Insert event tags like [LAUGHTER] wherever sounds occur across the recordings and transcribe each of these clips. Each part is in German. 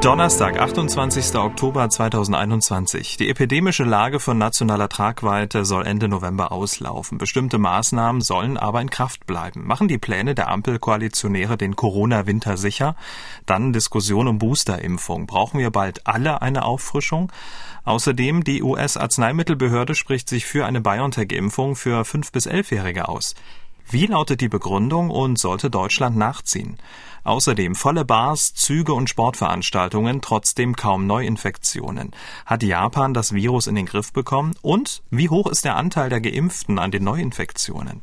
Donnerstag, 28. Oktober 2021. Die epidemische Lage von nationaler Tragweite soll Ende November auslaufen. Bestimmte Maßnahmen sollen aber in Kraft bleiben. Machen die Pläne der Ampelkoalitionäre den Corona-Winter sicher? Dann Diskussion um Boosterimpfung. Brauchen wir bald alle eine Auffrischung? Außerdem die US-Arzneimittelbehörde spricht sich für eine BioNTech-Impfung für 5- bis 11-Jährige aus. Wie lautet die Begründung und sollte Deutschland nachziehen? Außerdem volle Bars, Züge und Sportveranstaltungen, trotzdem kaum Neuinfektionen. Hat Japan das Virus in den Griff bekommen? Und wie hoch ist der Anteil der Geimpften an den Neuinfektionen?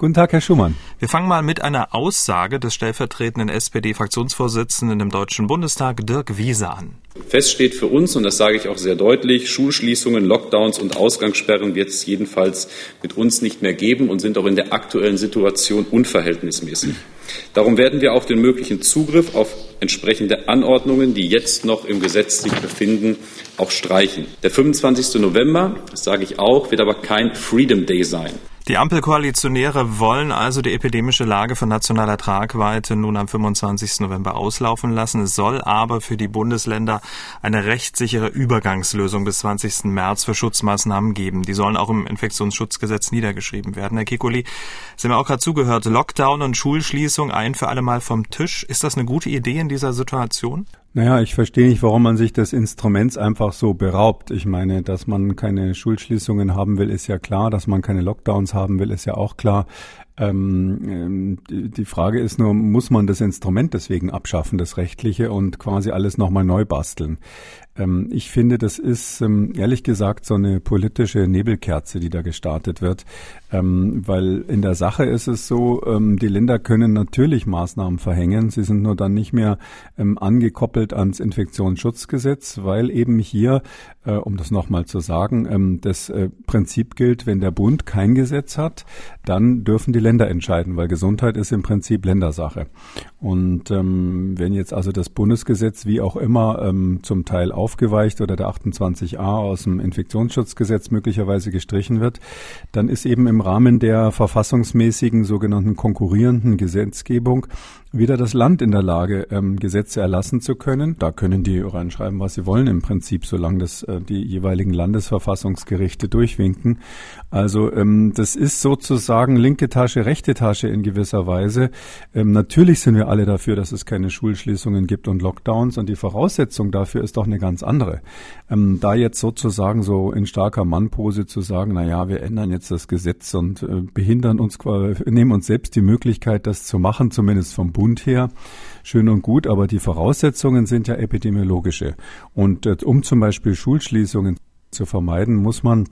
Guten Tag, Herr Schumann. Wir fangen mal mit einer Aussage des stellvertretenden SPD-Fraktionsvorsitzenden im Deutschen Bundestag, Dirk Wiese, an. Fest steht für uns, und das sage ich auch sehr deutlich, Schulschließungen, Lockdowns und Ausgangssperren wird es jedenfalls mit uns nicht mehr geben und sind auch in der aktuellen Situation unverhältnismäßig. Darum werden wir auch den möglichen Zugriff auf entsprechende Anordnungen, die jetzt noch im Gesetz sich befinden, auch streichen. Der 25. November, das sage ich auch, wird aber kein Freedom Day sein. Die Ampelkoalitionäre wollen also die epidemische Lage von nationaler Tragweite nun am 25. November auslaufen lassen. Es soll aber für die Bundesländer eine rechtssichere Übergangslösung bis 20. März für Schutzmaßnahmen geben. Die sollen auch im Infektionsschutzgesetz niedergeschrieben werden. Herr Kikuli, Sie haben auch gerade zugehört. Lockdown und Schulschließung ein für alle Mal vom Tisch. Ist das eine gute Idee in dieser Situation? Naja, ich verstehe nicht, warum man sich des Instruments einfach so beraubt. Ich meine, dass man keine Schulschließungen haben will, ist ja klar. Dass man keine Lockdowns haben will, ist ja auch klar. Ähm, ähm die Frage ist nur, muss man das Instrument deswegen abschaffen, das rechtliche, und quasi alles nochmal neu basteln? Ähm, ich finde, das ist ähm, ehrlich gesagt so eine politische Nebelkerze, die da gestartet wird, ähm, weil in der Sache ist es so, die Länder können natürlich Maßnahmen verhängen, sie sind nur dann nicht mehr angekoppelt ans Infektionsschutzgesetz, weil eben hier, äh, um das nochmal zu sagen, das äh, Prinzip gilt, wenn der Bund kein Gesetz hat, dann dürfen die Länder entscheiden, weil Gesundheit ist im Prinzip Ländersache. Und ähm, wenn jetzt also das Bundesgesetz wie auch immer ähm, zum Teil aufgeweicht oder der 28a aus dem Infektionsschutzgesetz möglicherweise gestrichen wird, dann ist eben im Rahmen der verfassungsmäßigen sogenannten konkurrierenden Gesetzgebung wieder das Land in der Lage, ähm, Gesetze erlassen zu können. Da können die reinschreiben, was sie wollen im Prinzip, solange das äh, die jeweiligen Landesverfassungsgerichte durchwinken. Also ähm, das ist sozusagen linke Tasche, rechte Tasche in gewisser Weise. Ähm, natürlich sind wir alle dafür, dass es keine Schulschließungen gibt und Lockdowns und die Voraussetzung dafür ist doch eine ganz andere. Ähm, da jetzt sozusagen so in starker Mannpose zu sagen, na ja, wir ändern jetzt das Gesetz und äh, behindern uns, [LAUGHS] nehmen uns selbst die Möglichkeit, das zu machen, zumindest vom Bund her, schön und gut, aber die Voraussetzungen sind ja epidemiologische. Und äh, um zum Beispiel Schulschließungen zu vermeiden, muss man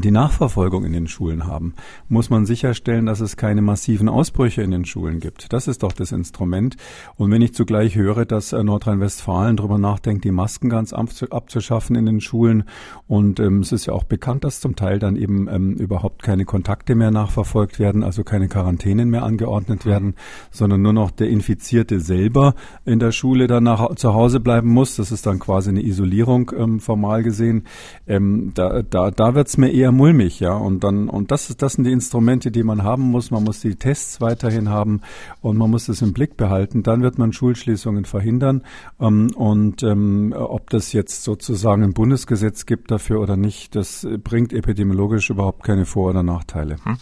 die Nachverfolgung in den Schulen haben, muss man sicherstellen, dass es keine massiven Ausbrüche in den Schulen gibt. Das ist doch das Instrument. Und wenn ich zugleich höre, dass äh, Nordrhein-Westfalen darüber nachdenkt, die Masken ganz abzuschaffen in den Schulen, und ähm, es ist ja auch bekannt, dass zum Teil dann eben ähm, überhaupt keine Kontakte mehr nachverfolgt werden, also keine Quarantänen mehr angeordnet werden, sondern nur noch der Infizierte selber in der Schule dann nach, zu Hause bleiben muss. Das ist dann quasi eine Isolierung ähm, formal gesehen. Ähm, da da, da wird es mir eher mulmig, ja. Und dann, und das ist, das sind die Instrumente, die man haben muss. Man muss die Tests weiterhin haben und man muss das im Blick behalten. Dann wird man Schulschließungen verhindern. Ähm, und ähm, ob das jetzt sozusagen ein Bundesgesetz gibt dafür oder nicht, das bringt epidemiologisch überhaupt keine Vor- oder Nachteile. Hm.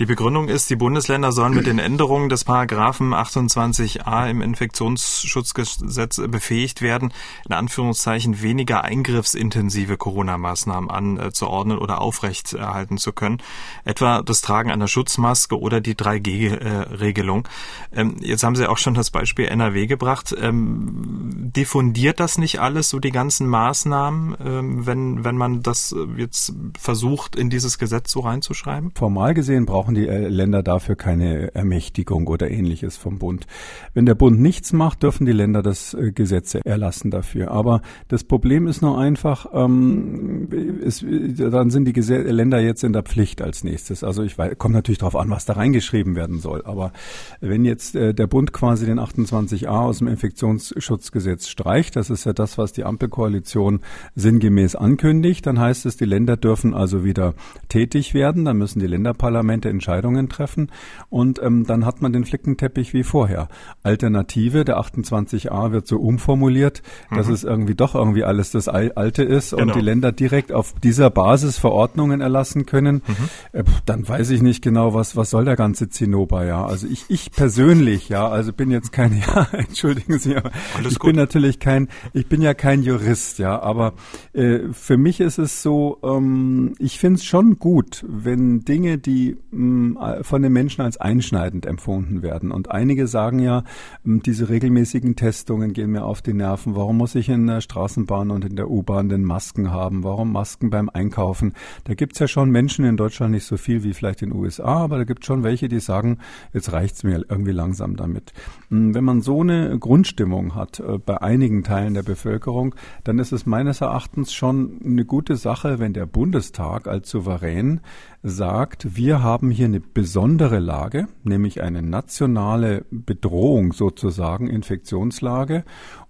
Die Begründung ist, die Bundesländer sollen mit den Änderungen des Paragraphen 28a im Infektionsschutzgesetz befähigt werden, in Anführungszeichen weniger eingriffsintensive Corona-Maßnahmen anzuordnen oder aufrechterhalten zu können, etwa das Tragen einer Schutzmaske oder die 3G-Regelung. Ähm, jetzt haben Sie auch schon das Beispiel NRW gebracht. Ähm, diffundiert das nicht alles, so die ganzen Maßnahmen, ähm, wenn, wenn man das jetzt versucht, in dieses Gesetz so reinzuschreiben? Formal gesehen brauchen die äh, Länder dafür keine Ermächtigung oder ähnliches vom Bund. Wenn der Bund nichts macht, dürfen die Länder das äh, Gesetze erlassen dafür. Aber das Problem ist nur einfach, ähm, es, dann sind die Länder jetzt in der Pflicht als nächstes. Also ich weiß, kommt natürlich darauf an, was da reingeschrieben werden soll. Aber wenn jetzt äh, der Bund quasi den 28a aus dem Infektionsschutzgesetz streicht, das ist ja das, was die Ampelkoalition sinngemäß ankündigt, dann heißt es, die Länder dürfen also wieder tätig werden. Dann müssen die Länderparlamente Entscheidungen treffen und ähm, dann hat man den Flickenteppich wie vorher. Alternative, der 28a wird so umformuliert, mhm. dass es irgendwie doch irgendwie alles das Alte ist genau. und die Länder direkt auf dieser Basis Verordnungen erlassen können, mhm. äh, dann weiß ich nicht genau, was, was soll der ganze Zinnober, ja. Also ich, ich persönlich, ja, also bin jetzt kein, [LAUGHS] ja, entschuldigen Sie, aber Alles ich gut. bin natürlich kein, ich bin ja kein Jurist, ja, aber äh, für mich ist es so, ähm, ich finde es schon gut, wenn Dinge, die mh, von den Menschen als einschneidend empfunden werden. Und einige sagen ja, mh, diese regelmäßigen Testungen gehen mir auf die Nerven. Warum muss ich in der Straßenbahn und in der U-Bahn den Masken haben? Warum Masken beim Einkaufen? Da gibt's ja schon Menschen in Deutschland nicht so viel wie vielleicht in den USA, aber da gibt schon welche, die sagen, jetzt reicht's mir irgendwie langsam damit. Wenn man so eine Grundstimmung hat äh, bei einigen Teilen der Bevölkerung, dann ist es meines Erachtens schon eine gute Sache, wenn der Bundestag als Souverän sagt, wir haben hier eine besondere Lage, nämlich eine nationale Bedrohung sozusagen, Infektionslage,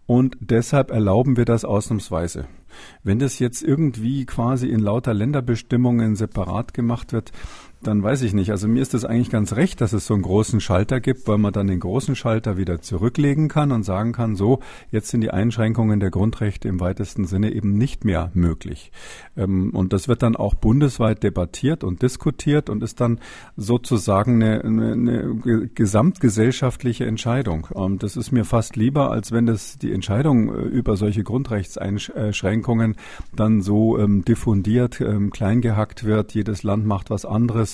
und deshalb erlauben wir das ausnahmsweise. Wenn das jetzt irgendwie quasi in lauter Länderbestimmungen separat gemacht wird, dann weiß ich nicht. Also mir ist es eigentlich ganz recht, dass es so einen großen Schalter gibt, weil man dann den großen Schalter wieder zurücklegen kann und sagen kann, so, jetzt sind die Einschränkungen der Grundrechte im weitesten Sinne eben nicht mehr möglich. Ähm, und das wird dann auch bundesweit debattiert und diskutiert und ist dann sozusagen eine, eine, gesamtgesellschaftliche Entscheidung. Und das ist mir fast lieber, als wenn das die Entscheidung äh, über solche Grundrechtseinschränkungen dann so ähm, diffundiert, ähm, kleingehackt wird. Jedes Land macht was anderes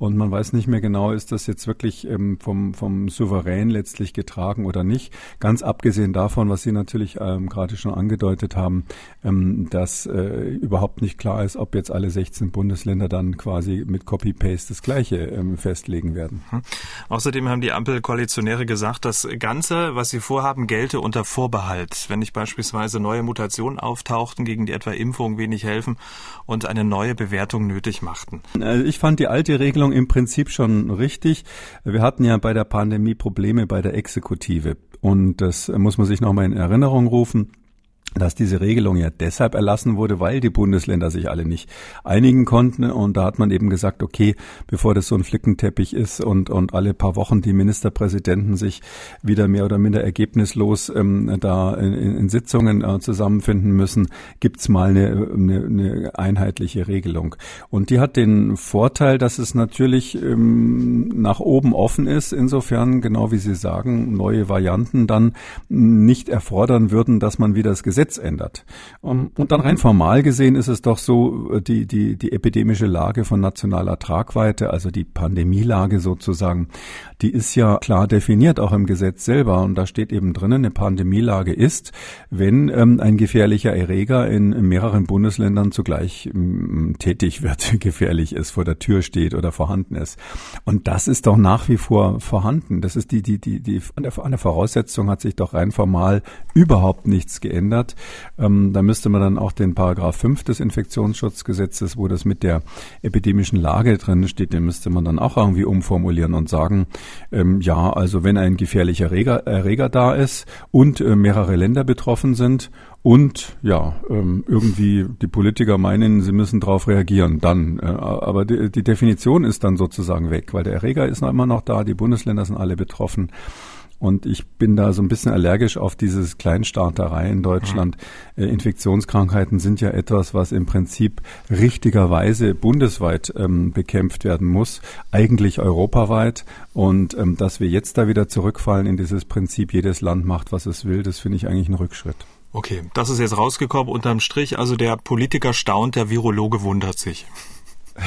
und man weiß nicht mehr genau, ist das jetzt wirklich ähm, vom, vom Souverän letztlich getragen oder nicht. Ganz abgesehen davon, was Sie natürlich ähm, gerade schon angedeutet haben, ähm, dass äh, überhaupt nicht klar ist, ob jetzt alle 16 Bundesländer dann quasi mit Copy-Paste das Gleiche ähm, festlegen werden. Mhm. Außerdem haben die Ampelkoalitionäre gesagt, das Ganze, was sie vorhaben, gelte unter Vorbehalt. Wenn nicht beispielsweise neue Mutationen auftauchten, gegen die etwa Impfung wenig helfen und eine neue Bewertung nötig machten. Also ich fand die alte Regelung im Prinzip schon richtig. Wir hatten ja bei der Pandemie Probleme bei der Exekutive. Und das muss man sich nochmal in Erinnerung rufen dass diese Regelung ja deshalb erlassen wurde, weil die Bundesländer sich alle nicht einigen konnten. Und da hat man eben gesagt, okay, bevor das so ein Flickenteppich ist und, und alle paar Wochen die Ministerpräsidenten sich wieder mehr oder minder ergebnislos ähm, da in, in Sitzungen äh, zusammenfinden müssen, gibt's mal eine, eine, eine einheitliche Regelung. Und die hat den Vorteil, dass es natürlich ähm, nach oben offen ist, insofern, genau wie Sie sagen, neue Varianten dann nicht erfordern würden, dass man wieder das Gesetz Gesetz ändert. Und dann rein formal gesehen ist es doch so, die, die, die epidemische Lage von nationaler Tragweite, also die Pandemielage sozusagen, die ist ja klar definiert, auch im Gesetz selber. Und da steht eben drinnen, eine Pandemielage ist, wenn ähm, ein gefährlicher Erreger in, mehreren Bundesländern zugleich ähm, tätig wird, [LAUGHS] gefährlich ist, vor der Tür steht oder vorhanden ist. Und das ist doch nach wie vor vorhanden. Das ist die, die, die, die, an der, an der Voraussetzung hat sich doch rein formal überhaupt nichts geändert. Ähm, da müsste man dann auch den Paragraph 5 des Infektionsschutzgesetzes, wo das mit der epidemischen Lage drin steht, den müsste man dann auch irgendwie umformulieren und sagen, ähm, ja, also wenn ein gefährlicher Erreger, Erreger da ist und äh, mehrere Länder betroffen sind und ja, ähm, irgendwie die Politiker meinen, sie müssen darauf reagieren, dann. Äh, aber die, die Definition ist dann sozusagen weg, weil der Erreger ist noch immer noch da, die Bundesländer sind alle betroffen. Und ich bin da so ein bisschen allergisch auf dieses Kleinstaaterei in Deutschland. Mhm. Äh, Infektionskrankheiten sind ja etwas, was im Prinzip richtigerweise bundesweit ähm, bekämpft werden muss, eigentlich europaweit. Und ähm, dass wir jetzt da wieder zurückfallen in dieses Prinzip, jedes Land macht, was es will, das finde ich eigentlich ein Rückschritt. Okay, das ist jetzt rausgekommen unterm Strich. Also der Politiker staunt, der Virologe wundert sich.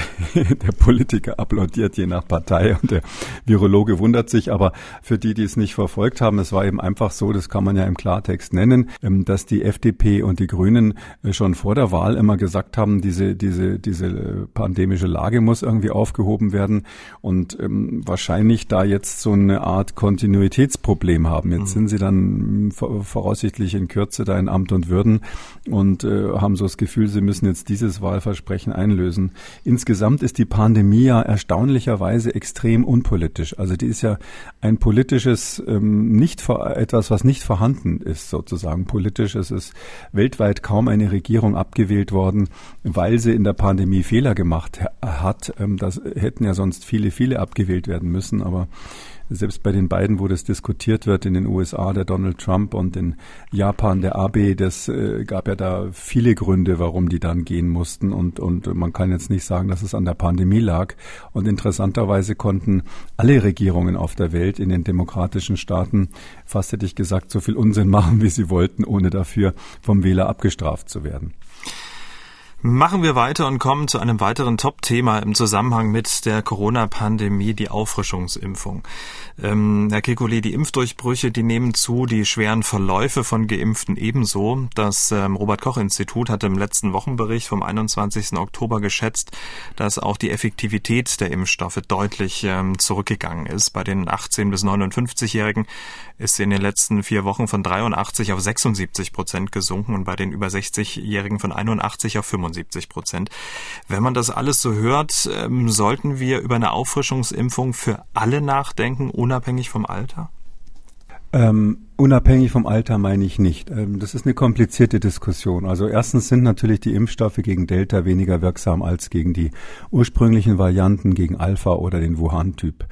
[LAUGHS] der Politiker applaudiert je nach Partei und der Virologe wundert sich. Aber für die, die es nicht verfolgt haben, es war eben einfach so, das kann man ja im Klartext nennen, ähm, dass die FDP und die Grünen äh, schon vor der Wahl immer gesagt haben, diese, diese, diese pandemische Lage muss irgendwie aufgehoben werden und ähm, wahrscheinlich da jetzt so eine Art Kontinuitätsproblem haben. Jetzt mhm. sind sie dann voraussichtlich in Kürze da in Amt und Würden und äh, haben so das Gefühl, sie müssen jetzt dieses Wahlversprechen einlösen. Insgesamt ist die Pandemie ja erstaunlicherweise extrem unpolitisch. Also die ist ja ein politisches, ähm, nicht etwas, was nicht vorhanden ist sozusagen politisch. Es ist weltweit kaum eine Regierung abgewählt worden, weil sie in der Pandemie Fehler gemacht hat. Ähm, das hätten ja sonst viele, viele abgewählt werden müssen, aber selbst bei den beiden, wo das diskutiert wird, in den USA der Donald Trump und in Japan der Abe, das äh, gab ja da viele Gründe, warum die dann gehen mussten und, und man kann jetzt nicht sagen, dass es an der Pandemie lag. Und interessanterweise konnten alle Regierungen auf der Welt in den demokratischen Staaten, fast hätte ich gesagt, so viel Unsinn machen, wie sie wollten, ohne dafür vom Wähler abgestraft zu werden. Machen wir weiter und kommen zu einem weiteren Top-Thema im Zusammenhang mit der Corona-Pandemie, die Auffrischungsimpfung. Ähm, Herr Kekulé, die Impfdurchbrüche, die nehmen zu, die schweren Verläufe von Geimpften ebenso. Das ähm, Robert-Koch-Institut hat im letzten Wochenbericht vom 21. Oktober geschätzt, dass auch die Effektivität der Impfstoffe deutlich ähm, zurückgegangen ist. Bei den 18- bis 59-Jährigen ist sie in den letzten vier Wochen von 83 auf 76 Prozent gesunken und bei den über 60-Jährigen von 81 auf 75 Prozent. Wenn man das alles so hört, ähm, sollten wir über eine Auffrischungsimpfung für alle nachdenken, unabhängig vom Alter? Ähm, unabhängig vom Alter meine ich nicht. Ähm, das ist eine komplizierte Diskussion. Also erstens sind natürlich die Impfstoffe gegen Delta weniger wirksam als gegen die ursprünglichen Varianten, gegen Alpha oder den Wuhan-Typ.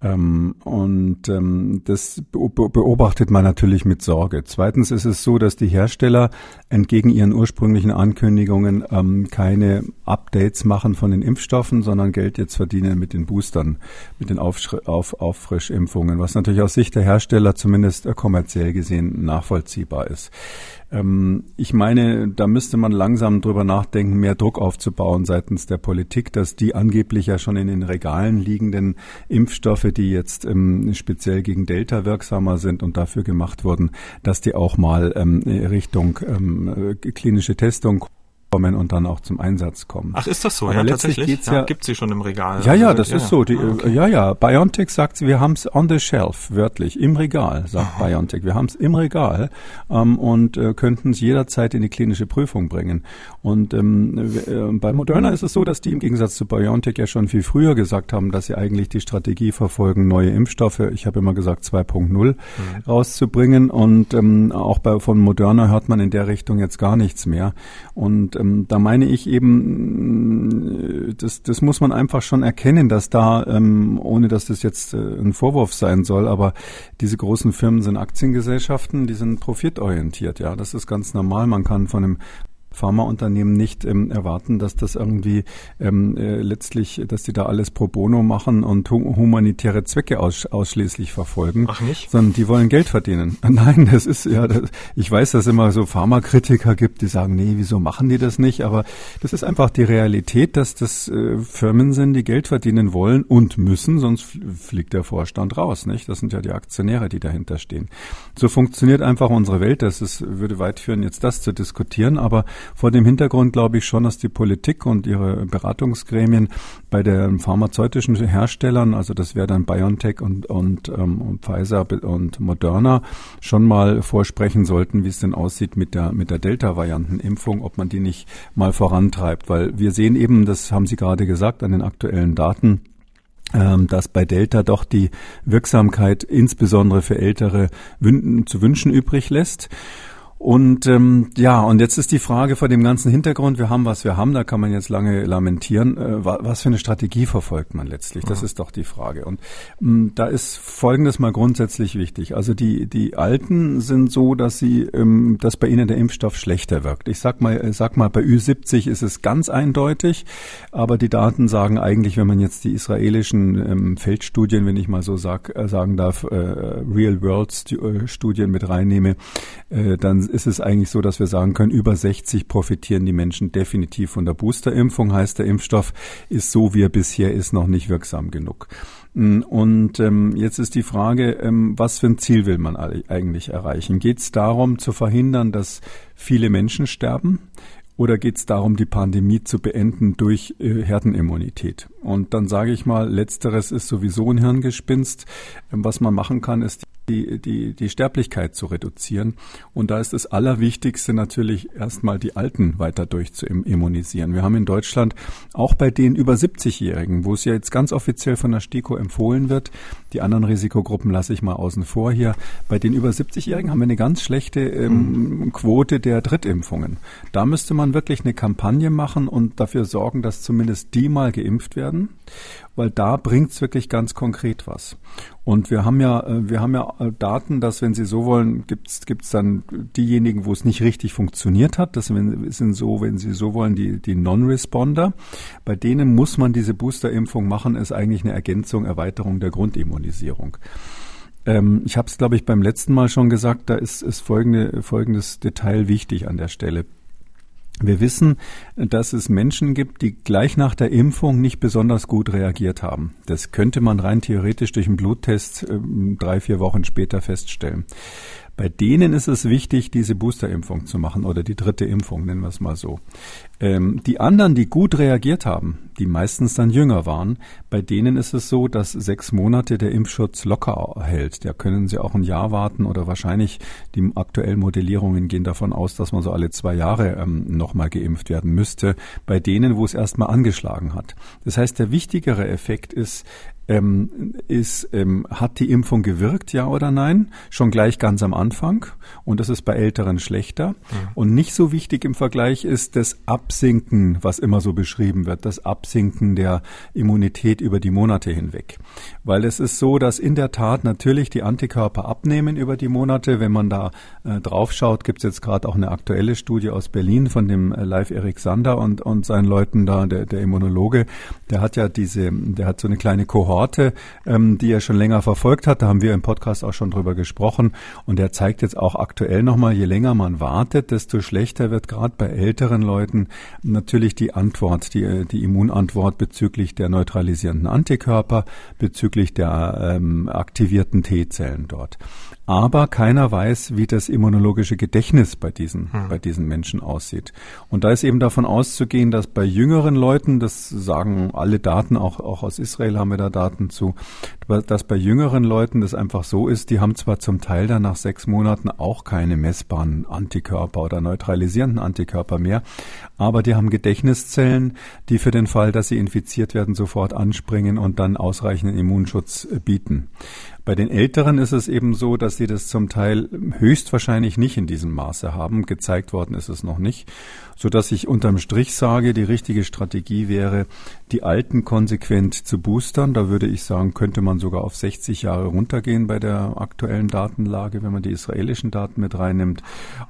Ähm, und ähm, das beobachtet man natürlich mit Sorge. Zweitens ist es so, dass die Hersteller entgegen ihren ursprünglichen Ankündigungen ähm, keine Updates machen von den Impfstoffen, sondern Geld jetzt verdienen mit den Boostern, mit den Aufsch auf Auffrischimpfungen, was natürlich aus Sicht der Hersteller zumindest äh, kommerziell gesehen nachvollziehbar ist. Ähm, ich meine, da müsste man langsam drüber nachdenken, mehr Druck aufzubauen seitens der Politik, dass die angeblich ja schon in den Regalen liegenden Impfstoffe, die jetzt ähm, speziell gegen Delta wirksamer sind und dafür gemacht wurden, dass die auch mal ähm, Richtung ähm, klinische Testung kommen und dann auch zum Einsatz kommen. Ach, ist das so? Aber ja, tatsächlich. Geht's ja, ja, gibt sie schon im Regal. Ja, ja, das ja, ist so. Die, ah, okay. Ja, ja. BioNTech sagt, wir haben es on the shelf, wörtlich, im Regal, sagt Aha. BioNTech. Wir haben es im Regal ähm, und äh, könnten es jederzeit in die klinische Prüfung bringen. Und ähm, äh, bei Moderna ist es so, dass die im Gegensatz zu BioNTech ja schon viel früher gesagt haben, dass sie eigentlich die Strategie verfolgen, neue Impfstoffe, ich habe immer gesagt 2.0 mhm. rauszubringen. Und ähm, auch bei von Moderna hört man in der Richtung jetzt gar nichts mehr. Und ähm, da meine ich eben, das, das muss man einfach schon erkennen, dass da, ähm, ohne dass das jetzt äh, ein Vorwurf sein soll, aber diese großen Firmen sind Aktiengesellschaften, die sind profitorientiert. Ja, das ist ganz normal. Man kann von einem Pharmaunternehmen nicht ähm, erwarten, dass das irgendwie ähm, äh, letztlich, dass die da alles pro bono machen und hu humanitäre Zwecke aus ausschließlich verfolgen. Ach nicht? Sondern die wollen Geld verdienen. [LAUGHS] Nein, das ist ja, das, ich weiß, dass es immer so Pharmakritiker gibt, die sagen, nee, wieso machen die das nicht? Aber das ist einfach die Realität, dass das äh, Firmen sind, die Geld verdienen wollen und müssen, sonst fliegt der Vorstand raus, nicht? Das sind ja die Aktionäre, die dahinter stehen. So funktioniert einfach unsere Welt. Das ist, würde weit führen, jetzt das zu diskutieren, aber vor dem Hintergrund glaube ich schon, dass die Politik und ihre Beratungsgremien bei den pharmazeutischen Herstellern, also das wäre dann BioNTech und, und, ähm, und Pfizer und Moderna, schon mal vorsprechen sollten, wie es denn aussieht mit der, mit der Delta-Variantenimpfung, ob man die nicht mal vorantreibt. Weil wir sehen eben, das haben Sie gerade gesagt, an den aktuellen Daten, ähm, dass bei Delta doch die Wirksamkeit insbesondere für Ältere zu wünschen übrig lässt. Und ähm, ja, und jetzt ist die Frage vor dem ganzen Hintergrund, wir haben, was wir haben, da kann man jetzt lange lamentieren, äh, was für eine Strategie verfolgt man letztlich? Das ja. ist doch die Frage. Und ähm, da ist Folgendes mal grundsätzlich wichtig. Also die, die Alten sind so, dass sie, ähm, dass bei ihnen der Impfstoff schlechter wirkt. Ich sag mal, äh, sag mal, bei Ü70 ist es ganz eindeutig, aber die Daten sagen eigentlich, wenn man jetzt die israelischen ähm, Feldstudien, wenn ich mal so sag, äh, sagen darf, äh, Real-World-Studien mit reinnehme, äh, dann ist es eigentlich so, dass wir sagen können, über 60 profitieren die Menschen definitiv von der Boosterimpfung. Heißt, der Impfstoff ist so, wie er bisher ist, noch nicht wirksam genug. Mm, und ähm, jetzt ist die Frage, ähm, was für ein Ziel will man eigentlich erreichen? Geht es darum, zu verhindern, dass viele Menschen sterben? Oder geht es darum, die Pandemie zu beenden durch äh, Herdenimmunität? Und dann sage ich mal, letzteres ist sowieso ein Hirngespinst. Ähm, was man machen kann, ist die, die, die Sterblichkeit zu reduzieren. Und da ist das Allerwichtigste natürlich erstmal die Alten weiter durchzuimmunisieren. Wir haben in Deutschland auch bei den über 70-Jährigen, wo es ja jetzt ganz offiziell von der STIKO empfohlen wird, die anderen Risikogruppen lasse ich mal außen vor hier, bei den über 70-Jährigen haben wir eine ganz schlechte ähm, mhm. Quote der Drittimpfungen. Da müsste man wirklich eine Kampagne machen und dafür sorgen, dass zumindest die mal geimpft werden weil da bringt's wirklich ganz konkret was. Und wir haben ja, äh, wir haben ja äh, Daten, dass wenn Sie so wollen, gibt's gibt's dann diejenigen, wo es nicht richtig funktioniert hat. Das sind so, wenn Sie so wollen, die die Non-Responder. Bei denen muss man diese Boosterimpfung machen, ist eigentlich eine Ergänzung, Erweiterung der Grundimmunisierung ähm, ich habe es, glaube ich, beim letzten Mal schon gesagt, da ist, ist folgende, folgendes Detail wichtig an der Stelle. Wir wissen, dass es Menschen gibt, die gleich nach der Impfung nicht besonders gut reagiert haben. Das könnte man rein theoretisch durch einen Bluttest ähm, drei, vier Wochen später feststellen. Bei denen ist es wichtig, diese Boosterimpfung zu machen oder die dritte Impfung, nennen wir es mal so. Ähm, die anderen, die gut reagiert haben, die meistens dann jünger waren, bei denen ist es so, dass sechs Monate der Impfschutz locker hält. Da können sie auch ein Jahr warten oder wahrscheinlich die aktuellen Modellierungen gehen davon aus, dass man so alle zwei Jahre ähm, nochmal geimpft werden müsste, bei denen, wo es erstmal angeschlagen hat. Das heißt, der wichtigere Effekt ist, ähm, ist, ähm, hat die Impfung gewirkt, ja oder nein? Schon gleich ganz am Anfang. Und das ist bei Älteren schlechter. Mhm. Und nicht so wichtig im Vergleich ist das Absinken, was immer so beschrieben wird, das Absinken der Immunität über die Monate hinweg. Weil es ist so, dass in der Tat natürlich die Antikörper abnehmen über die Monate. Wenn man da äh, drauf schaut, gibt es jetzt gerade auch eine aktuelle Studie aus Berlin von dem äh, Live Erik Sander und, und seinen Leuten da, der, der Immunologe. Der hat ja diese, der hat so eine kleine Kohorte Orte, ähm, die er schon länger verfolgt hat. Da haben wir im Podcast auch schon drüber gesprochen. Und er zeigt jetzt auch aktuell nochmal, je länger man wartet, desto schlechter wird gerade bei älteren Leuten natürlich die Antwort, die, die Immunantwort bezüglich der neutralisierenden Antikörper, bezüglich der ähm, aktivierten T-Zellen dort aber keiner weiß, wie das immunologische Gedächtnis bei diesen, hm. bei diesen Menschen aussieht. Und da ist eben davon auszugehen, dass bei jüngeren Leuten, das sagen alle Daten, auch, auch aus Israel haben wir da Daten zu, dass bei jüngeren Leuten das einfach so ist, die haben zwar zum Teil dann nach sechs Monaten auch keine messbaren Antikörper oder neutralisierenden Antikörper mehr, aber die haben Gedächtniszellen, die für den Fall, dass sie infiziert werden, sofort anspringen und dann ausreichenden Immunschutz bieten. Bei den Älteren ist es eben so, dass sie das zum Teil höchstwahrscheinlich nicht in diesem Maße haben. Gezeigt worden ist es noch nicht so dass ich unterm Strich sage, die richtige Strategie wäre, die Alten konsequent zu boostern. Da würde ich sagen, könnte man sogar auf 60 Jahre runtergehen bei der aktuellen Datenlage, wenn man die israelischen Daten mit reinnimmt.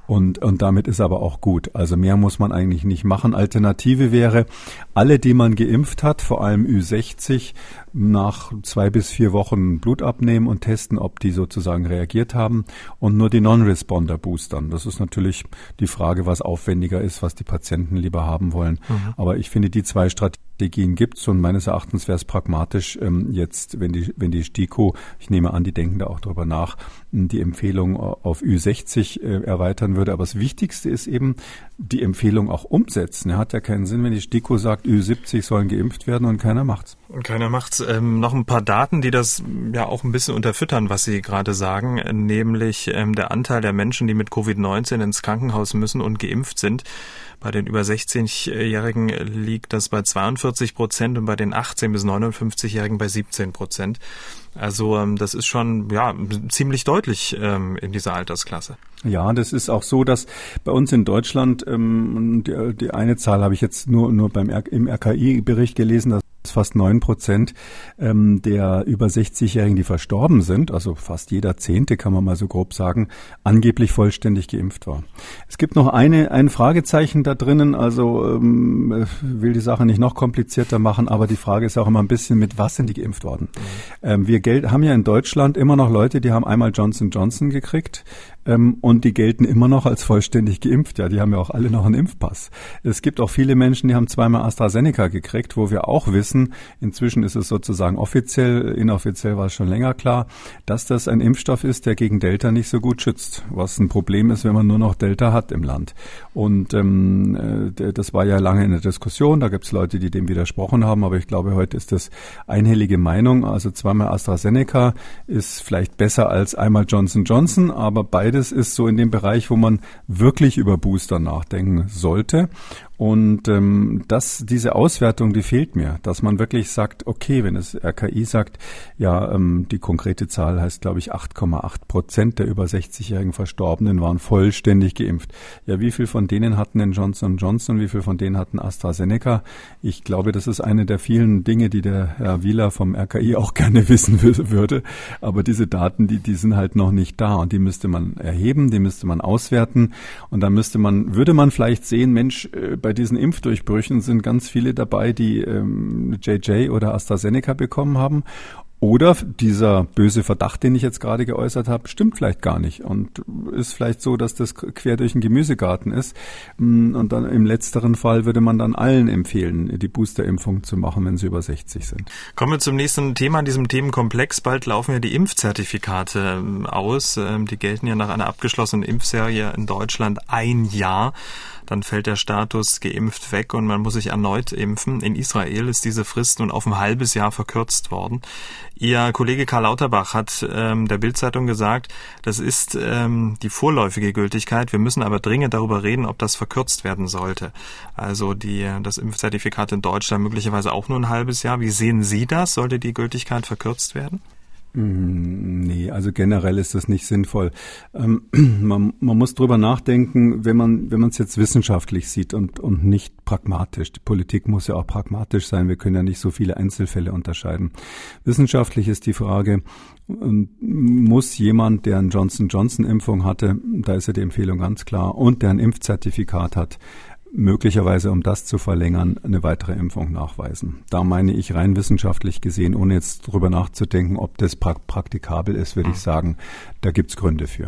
Und, und damit ist aber auch gut. Also mehr muss man eigentlich nicht machen. Alternative wäre, alle, die man geimpft hat, vor allem Ü60, nach zwei bis vier Wochen Blut abnehmen und testen, ob die sozusagen reagiert haben und nur die Non-Responder boostern. Das ist natürlich die Frage, was aufwendiger ist, was die Patienten lieber haben wollen. Mhm. Aber ich finde, die zwei Strategien gibt's und meines Erachtens wäre es pragmatisch, ähm, jetzt, wenn die, wenn die STIKO, ich nehme an, die denken da auch drüber nach, die Empfehlung auf Ü60 äh, erweitern würde. Aber das Wichtigste ist eben, die Empfehlung auch umsetzen. Hat ja keinen Sinn, wenn die STIKO sagt, Ü70 sollen geimpft werden und keiner macht's. Und keiner macht's. Ähm, noch ein paar Daten, die das ja auch ein bisschen unterfüttern, was Sie gerade sagen, nämlich ähm, der Anteil der Menschen, die mit Covid-19 ins Krankenhaus müssen und geimpft sind. Bei den über 16-Jährigen liegt das bei 42 Prozent und bei den 18 bis 59-Jährigen bei 17 Prozent. Also ähm, das ist schon ja ziemlich deutlich ähm, in dieser Altersklasse. Ja, das ist auch so, dass bei uns in Deutschland ähm, die, die eine Zahl habe ich jetzt nur nur beim im RKI-Bericht gelesen, dass fast neun Prozent ähm, der über 60-Jährigen, die verstorben sind, also fast jeder Zehnte, kann man mal so grob sagen, angeblich vollständig geimpft war. Es gibt noch eine, ein Fragezeichen da drinnen, also ähm, will die Sache nicht noch komplizierter machen, aber die Frage ist auch immer ein bisschen, mit was sind die geimpft worden? Mhm. Ähm, wir Geld, haben ja in Deutschland immer noch Leute, die haben einmal Johnson Johnson gekriegt, ähm, und die gelten immer noch als vollständig geimpft. Ja, die haben ja auch alle noch einen Impfpass. Es gibt auch viele Menschen, die haben zweimal AstraZeneca gekriegt, wo wir auch wissen, inzwischen ist es sozusagen offiziell, inoffiziell war es schon länger klar, dass das ein Impfstoff ist, der gegen Delta nicht so gut schützt, was ein Problem ist, wenn man nur noch Delta hat im Land. Und ähm, äh, das war ja lange in der Diskussion, da gibt es Leute, die dem widersprochen haben, aber ich glaube, heute ist das einhellige Meinung. Also zweimal AstraZeneca ist vielleicht besser als einmal Johnson Johnson, aber beides ist so in dem Bereich, wo man wirklich über Booster nachdenken sollte. Und ähm, das, diese Auswertung, die fehlt mir, dass man wirklich sagt, okay, wenn es RKI sagt, ja, ähm, die konkrete Zahl heißt, glaube ich, 8,8 Prozent der über 60-jährigen Verstorbenen waren vollständig geimpft. Ja, wie viel von denen hatten denn Johnson Johnson, wie viel von denen hatten AstraZeneca? Ich glaube, das ist eine der vielen Dinge, die der Herr Wieler vom RKI [LAUGHS] auch gerne wissen würde. Aber diese Daten, die, die sind halt noch nicht da und die müsste man erheben, die müsste man auswerten und dann müsste man, würde man vielleicht sehen, Mensch, äh, bei diesen Impfdurchbrüchen sind ganz viele dabei, die ähm, JJ oder AstraZeneca bekommen haben. Oder dieser böse Verdacht, den ich jetzt gerade geäußert habe, stimmt vielleicht gar nicht und ist vielleicht so, dass das quer durch den Gemüsegarten ist. Mm, und dann im letzteren Fall würde man dann allen empfehlen, die Boosterimpfung zu machen, wenn sie über 60 sind. Kommen wir zum nächsten Thema in diesem Themenkomplex. Bald laufen ja die Impfzertifikate ähm, aus. Ähm, die gelten ja nach einer abgeschlossenen Impfserie in Deutschland ein Jahr dann fällt der Status geimpft weg und man muss sich erneut impfen. In Israel ist diese Frist nun auf ein halbes Jahr verkürzt worden. Ihr Kollege Karl Lauterbach hat ähm, der Bildzeitung gesagt, das ist ähm, die vorläufige Gültigkeit. Wir müssen aber dringend darüber reden, ob das verkürzt werden sollte. Also die, das Impfzertifikat in Deutschland möglicherweise auch nur ein halbes Jahr. Wie sehen Sie das? Sollte die Gültigkeit verkürzt werden? Mm, nee, also generell ist das nicht sinnvoll. Ähm, [CLEARS THROAT] man, man, muss drüber nachdenken, wenn man wenn es jetzt wissenschaftlich sieht und und nicht pragmatisch. Die Politik muss ja auch pragmatisch sein. Wir können ja nicht so viele Einzelfälle unterscheiden. Wissenschaftlich ist die Frage, ähm, muss jemand, der eine Johnson Johnson Impfung hatte, da ist ja die Empfehlung ganz klar, und der ein Impfzertifikat hat, möglicherweise, um das zu verlängern, eine weitere Impfung nachweisen. Da meine ich rein wissenschaftlich gesehen, ohne jetzt drüber nachzudenken, ob das praktikabel ist, würde ich mhm. sagen, da gibt's Gründe für.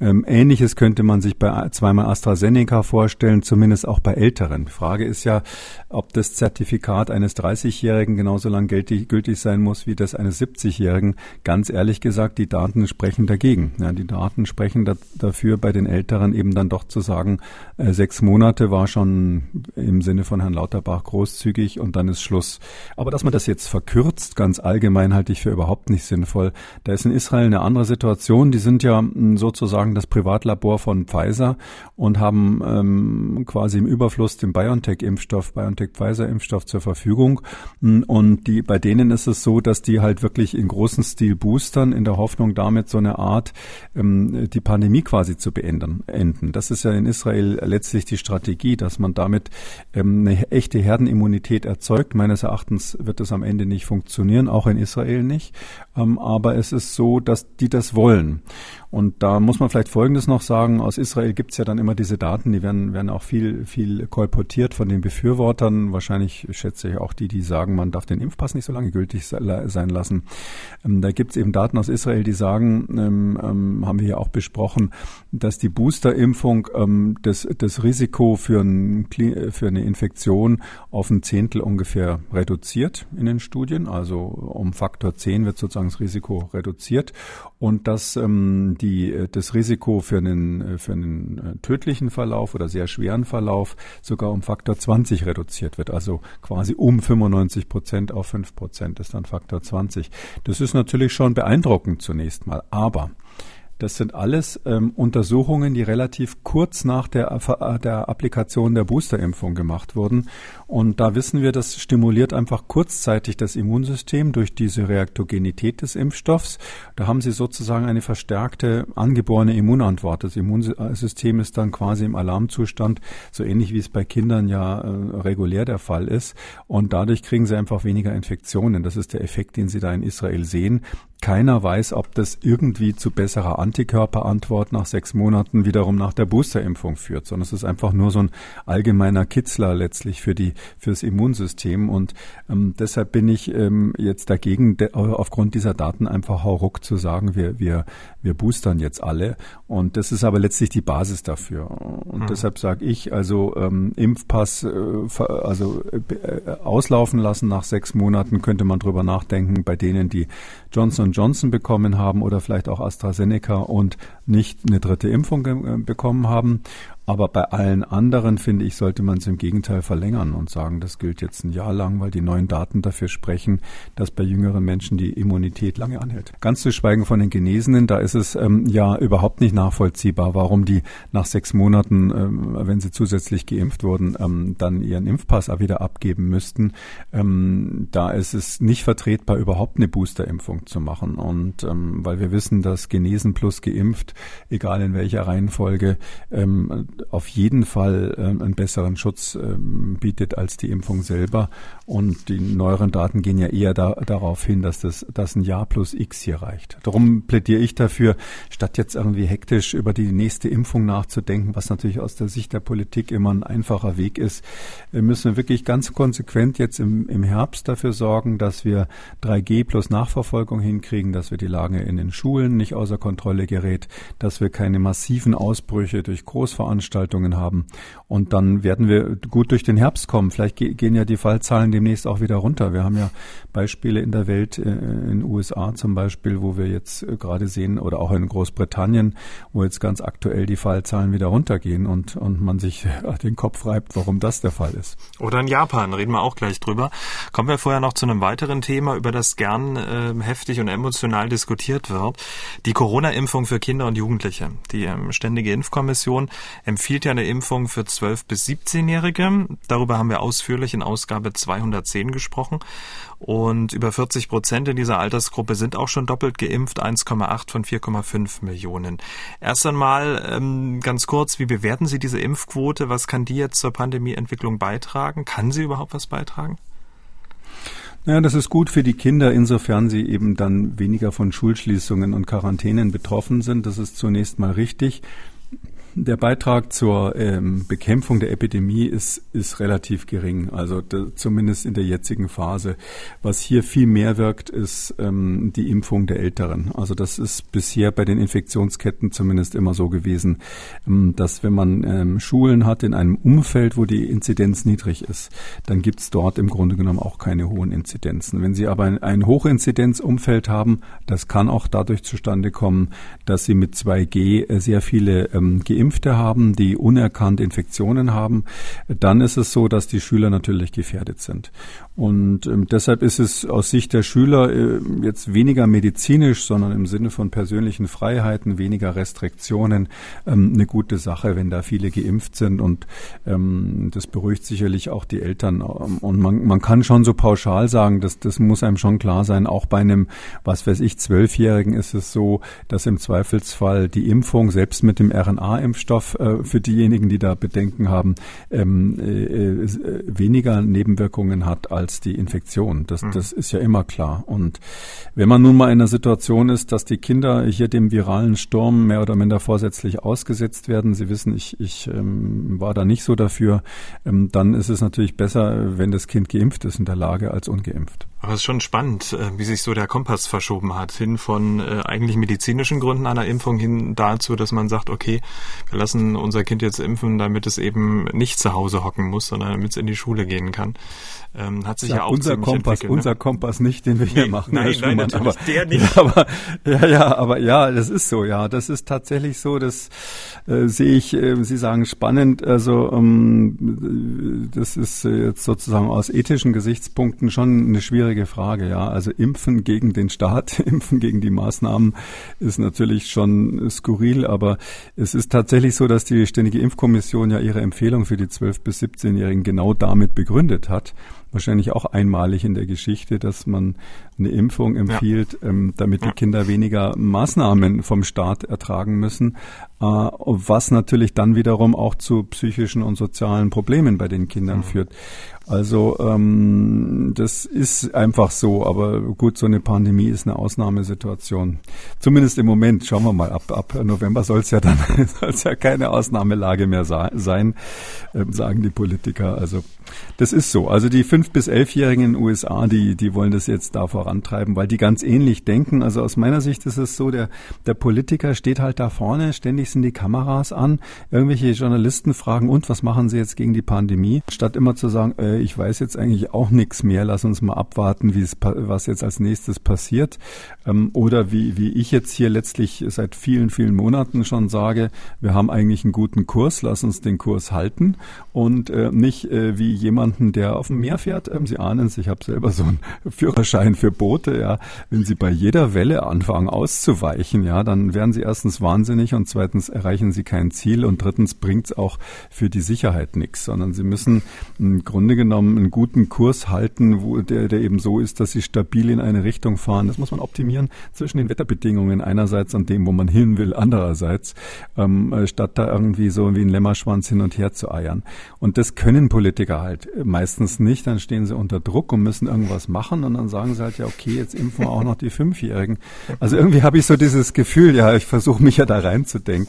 Ähm, Ähnliches könnte man sich bei zweimal AstraZeneca vorstellen, zumindest auch bei Älteren. Frage ist ja, ob das Zertifikat eines 30-Jährigen genauso lang gültig, gültig sein muss wie das eines 70-Jährigen. Ganz ehrlich gesagt, die Daten sprechen dagegen. Ja, die Daten sprechen da, dafür, bei den Älteren eben dann doch zu sagen, äh, sechs Monate war schon im Sinne von Herrn Lauterbach großzügig und dann ist Schluss. Aber dass man das jetzt verkürzt, ganz allgemein halte ich für überhaupt nicht sinnvoll. Da ist in Israel eine andere Situation. Die sind ja hm, sozusagen das Privatlabor von Pfizer und haben ähm, quasi im Überfluss den BioNTech-Impfstoff, BioNTech-Pfizer-Impfstoff zur Verfügung. Hm, und die, bei denen ist es so, dass die halt wirklich in großen Stil boostern, in der Hoffnung, damit so eine Art ähm, die Pandemie quasi zu beenden. Enden. Das ist ja in Israel letztlich die Strategie, dass man damit ähm, eine echte Herdenimmunität erzeugt. Meines Erachtens wird das am Ende nicht funktionieren, auch in Israel nicht. Ähm, aber es ist so, dass die das wollen. Und da muss man vielleicht Folgendes noch sagen. Aus Israel gibt's ja dann immer diese Daten, die werden, werden auch viel, viel kolportiert von den Befürwortern. Wahrscheinlich schätze ich auch die, die sagen, man darf den Impfpass nicht so lange gültig sein lassen. Ähm, da gibt's eben Daten aus Israel, die sagen, ähm, haben wir ja auch besprochen, dass die Boosterimpfung das, das Risiko für, ein, für eine Infektion auf ein Zehntel ungefähr reduziert in den Studien. Also um Faktor 10 wird sozusagen das Risiko reduziert. Und dass ähm, die, äh, das Risiko für einen, äh, für einen äh, tödlichen Verlauf oder sehr schweren Verlauf sogar um Faktor 20 reduziert wird. Also quasi um 95 Prozent auf 5 Prozent ist dann Faktor 20. Das ist natürlich schon beeindruckend zunächst mal. Aber das sind alles ähm, Untersuchungen, die relativ kurz nach der, äh, der Applikation der Boosterimpfung gemacht wurden. Und da wissen wir, das stimuliert einfach kurzzeitig das Immunsystem durch diese Reaktogenität des Impfstoffs. Da haben Sie sozusagen eine verstärkte angeborene Immunantwort. Das Immunsystem ist dann quasi im Alarmzustand, so ähnlich wie es bei Kindern ja äh, regulär der Fall ist. Und dadurch kriegen Sie einfach weniger Infektionen. Das ist der Effekt, den Sie da in Israel sehen. Keiner weiß, ob das irgendwie zu besserer Antikörperantwort nach sechs Monaten wiederum nach der Boosterimpfung führt, sondern es ist einfach nur so ein allgemeiner Kitzler letztlich für die fürs Immunsystem. Und ähm, deshalb bin ich ähm, jetzt dagegen, de, aufgrund dieser Daten einfach hauruck zu sagen, wir wir wir boostern jetzt alle. Und das ist aber letztlich die Basis dafür. Und mhm. deshalb sage ich also ähm, Impfpass äh, also äh, auslaufen lassen nach sechs Monaten könnte man drüber nachdenken bei denen die Johnson Johnson bekommen haben oder vielleicht auch AstraZeneca und nicht eine dritte Impfung äh, bekommen haben. Aber bei allen anderen, finde ich, sollte man es im Gegenteil verlängern und sagen, das gilt jetzt ein Jahr lang, weil die neuen Daten dafür sprechen, dass bei jüngeren Menschen die Immunität lange anhält. Ganz zu schweigen von den Genesenen, da ist es ähm, ja überhaupt nicht nachvollziehbar, warum die nach sechs Monaten, ähm, wenn sie zusätzlich geimpft wurden, ähm, dann ihren Impfpass wieder abgeben müssten. Ähm, da ist es nicht vertretbar, überhaupt eine Boosterimpfung zu machen. Und ähm, weil wir wissen, dass Genesen plus geimpft, egal in welcher Reihenfolge, ähm, auf jeden Fall ähm, einen besseren Schutz ähm, bietet als die Impfung selber. Und die neueren Daten gehen ja eher da, darauf hin, dass das dass ein Jahr plus X hier reicht. Darum plädiere ich dafür, statt jetzt irgendwie hektisch über die nächste Impfung nachzudenken, was natürlich aus der Sicht der Politik immer ein einfacher Weg ist, äh, müssen wir wirklich ganz konsequent jetzt im, im Herbst dafür sorgen, dass wir 3G plus Nachverfolgung hinkriegen, dass wir die Lage in den Schulen nicht außer Kontrolle gerät, dass wir keine massiven Ausbrüche durch Großveranstaltungen haben. Und dann werden wir gut durch den Herbst kommen. Vielleicht gehen ja die Fallzahlen demnächst auch wieder runter. Wir haben ja Beispiele in der Welt, äh, in den USA zum Beispiel, wo wir jetzt äh, gerade sehen, oder auch in Großbritannien, wo jetzt ganz aktuell die Fallzahlen wieder runtergehen und, und man sich den Kopf reibt, warum das der Fall ist. Oder in Japan, reden wir auch gleich drüber. Kommen wir vorher noch zu einem weiteren Thema, über das gern äh, heftig und emotional diskutiert wird. Die Corona-Impfung für Kinder und Jugendliche. Die ähm, Ständige Impfkommission empfiehlt ja eine Impfung für 12- bis 17-Jährige. Darüber haben wir ausführlich in Ausgabe 210 gesprochen. Und über 40 Prozent in dieser Altersgruppe sind auch schon doppelt geimpft, 1,8 von 4,5 Millionen. Erst einmal ähm, ganz kurz, wie bewerten Sie diese Impfquote? Was kann die jetzt zur Pandemieentwicklung beitragen? Kann sie überhaupt was beitragen? Ja, das ist gut für die Kinder, insofern sie eben dann weniger von Schulschließungen und Quarantänen betroffen sind. Das ist zunächst mal richtig. Der Beitrag zur ähm, Bekämpfung der Epidemie ist, ist relativ gering, also de, zumindest in der jetzigen Phase. Was hier viel mehr wirkt, ist ähm, die Impfung der Älteren. Also das ist bisher bei den Infektionsketten zumindest immer so gewesen, ähm, dass wenn man ähm, Schulen hat in einem Umfeld, wo die Inzidenz niedrig ist, dann gibt es dort im Grunde genommen auch keine hohen Inzidenzen. Wenn Sie aber ein, ein Hochinzidenzumfeld haben, das kann auch dadurch zustande kommen, dass Sie mit 2G äh, sehr viele ähm, Geimpfte haben, die unerkannt Infektionen haben, dann ist es so, dass die Schüler natürlich gefährdet sind. Und ähm, deshalb ist es aus Sicht der Schüler äh, jetzt weniger medizinisch, sondern im Sinne von persönlichen Freiheiten, weniger Restriktionen, ähm, eine gute Sache, wenn da viele geimpft sind. Und ähm, das beruhigt sicherlich auch die Eltern. Ähm, und man, man kann schon so pauschal sagen, dass das muss einem schon klar sein. Auch bei einem, was weiß ich, Zwölfjährigen ist es so, dass im Zweifelsfall die Impfung, selbst mit dem RNA-Impfstoff, äh, für diejenigen, die da Bedenken haben, ähm, äh, äh, weniger Nebenwirkungen hat als die Infektion. Das, mhm. das ist ja immer klar. Und wenn man nun mal in einer Situation ist, dass die Kinder hier dem viralen Sturm mehr oder minder vorsätzlich ausgesetzt werden, Sie wissen, ich, ich ähm, war da nicht so dafür, ähm, dann ist es natürlich besser, wenn das Kind geimpft ist in der Lage als ungeimpft. Aber es ist schon spannend, äh, wie sich so der Kompass verschoben hat, hin von äh, eigentlich medizinischen Gründen einer Impfung hin dazu, dass man sagt, okay, wir lassen unser Kind jetzt impfen, damit es eben nicht zu Hause hocken muss, sondern damit es in die Schule gehen kann. Ähm, hat sich ja, ja auch unser Kompass, ne? unser Kompass nicht, den wir hier nee, machen. Nein, nein, natürlich aber, der nicht. [LAUGHS] Aber, ja, ja, aber ja, das ist so, ja, das ist tatsächlich so, das äh, sehe ich, äh, Sie sagen spannend, also ähm, das ist äh, jetzt sozusagen aus ethischen Gesichtspunkten schon eine schwierige Frage, ja. Also Impfen gegen den Staat, [LAUGHS] Impfen gegen die Maßnahmen ist natürlich schon skurril, aber es ist tatsächlich so, dass die Ständige Impfkommission ja ihre Empfehlung für die 12- bis 17-Jährigen genau damit begründet hat wahrscheinlich auch einmalig in der Geschichte, dass man eine Impfung empfiehlt, ja. ähm, damit die Kinder weniger Maßnahmen vom Staat ertragen müssen, was natürlich dann wiederum auch zu psychischen und sozialen Problemen bei den Kindern mhm. führt. Also ähm, das ist einfach so, aber gut, so eine Pandemie ist eine Ausnahmesituation. Zumindest im Moment. Schauen wir mal, ab, ab November soll es ja dann [LAUGHS] soll's ja keine Ausnahmelage mehr sein, äh, sagen die Politiker. Also das ist so. Also die fünf bis elfjährigen in den USA, die die wollen das jetzt da vorantreiben, weil die ganz ähnlich denken. Also aus meiner Sicht ist es so, der der Politiker steht halt da vorne, ständig sind die Kameras an, irgendwelche Journalisten fragen und was machen Sie jetzt gegen die Pandemie, statt immer zu sagen äh, ich weiß jetzt eigentlich auch nichts mehr, lass uns mal abwarten, was jetzt als nächstes passiert. Ähm, oder wie, wie ich jetzt hier letztlich seit vielen, vielen Monaten schon sage, wir haben eigentlich einen guten Kurs, lass uns den Kurs halten und äh, nicht äh, wie jemanden, der auf dem Meer fährt. Ähm, Sie ahnen es, ich habe selber so einen [LAUGHS] Führerschein für Boote, ja. Wenn Sie bei jeder Welle anfangen auszuweichen, ja, dann werden Sie erstens wahnsinnig und zweitens erreichen Sie kein Ziel und drittens bringt es auch für die Sicherheit nichts, sondern Sie müssen im Grunde genommen einen guten Kurs halten, wo der, der eben so ist, dass sie stabil in eine Richtung fahren. Das muss man optimieren zwischen den Wetterbedingungen einerseits und dem, wo man hin will, andererseits, ähm, äh, statt da irgendwie so wie ein Lämmerschwanz hin und her zu eiern. Und das können Politiker halt meistens nicht. Dann stehen sie unter Druck und müssen irgendwas machen und dann sagen sie halt, ja, okay, jetzt impfen wir auch noch die Fünfjährigen. Also irgendwie habe ich so dieses Gefühl, ja, ich versuche mich ja da reinzudenken,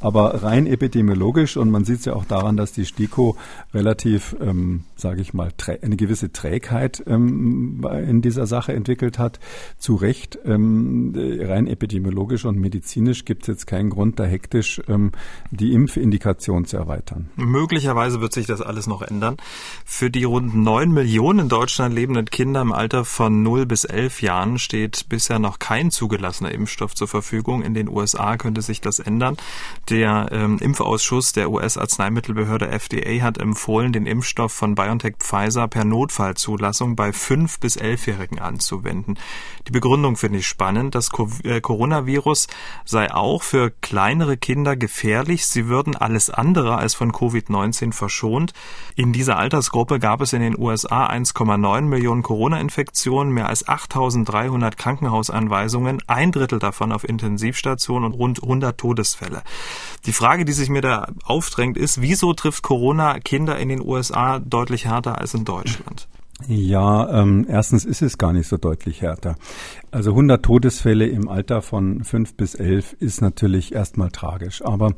aber rein epidemiologisch und man sieht es ja auch daran, dass die STIKO relativ, ähm, sage ich mal, eine gewisse Trägheit ähm, in dieser Sache entwickelt hat. Zu Recht, ähm, rein epidemiologisch und medizinisch gibt es jetzt keinen Grund, da hektisch ähm, die Impfindikation zu erweitern. Möglicherweise wird sich das alles noch ändern. Für die rund neun Millionen in Deutschland lebenden Kinder im Alter von 0 bis 11 Jahren steht bisher noch kein zugelassener Impfstoff zur Verfügung. In den USA könnte sich das ändern. Der ähm, Impfausschuss der US-Arzneimittelbehörde FDA hat empfohlen, den Impfstoff von BioNTech Pfizer per Notfallzulassung bei 5- bis 11-Jährigen anzuwenden. Die Begründung finde ich spannend. Das äh, Coronavirus sei auch für kleinere Kinder gefährlich. Sie würden alles andere als von Covid-19 verschont. In dieser Altersgruppe gab es in den USA 1,9 Millionen Corona-Infektionen, mehr als 8.300 Krankenhausanweisungen, ein Drittel davon auf Intensivstationen und rund 100 Todesfälle. Die Frage, die sich mir da aufdrängt, ist, wieso trifft Corona Kinder in den USA deutlich härter als in Deutschland? Ja, ähm, erstens ist es gar nicht so deutlich härter. Also 100 Todesfälle im Alter von 5 bis 11 ist natürlich erstmal tragisch. Aber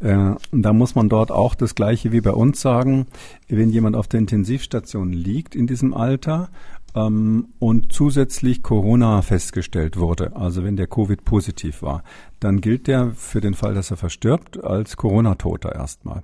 äh, da muss man dort auch das Gleiche wie bei uns sagen. Wenn jemand auf der Intensivstation liegt in diesem Alter ähm, und zusätzlich Corona festgestellt wurde, also wenn der Covid positiv war, dann gilt der für den Fall, dass er verstirbt, als Corona-Toter erstmal.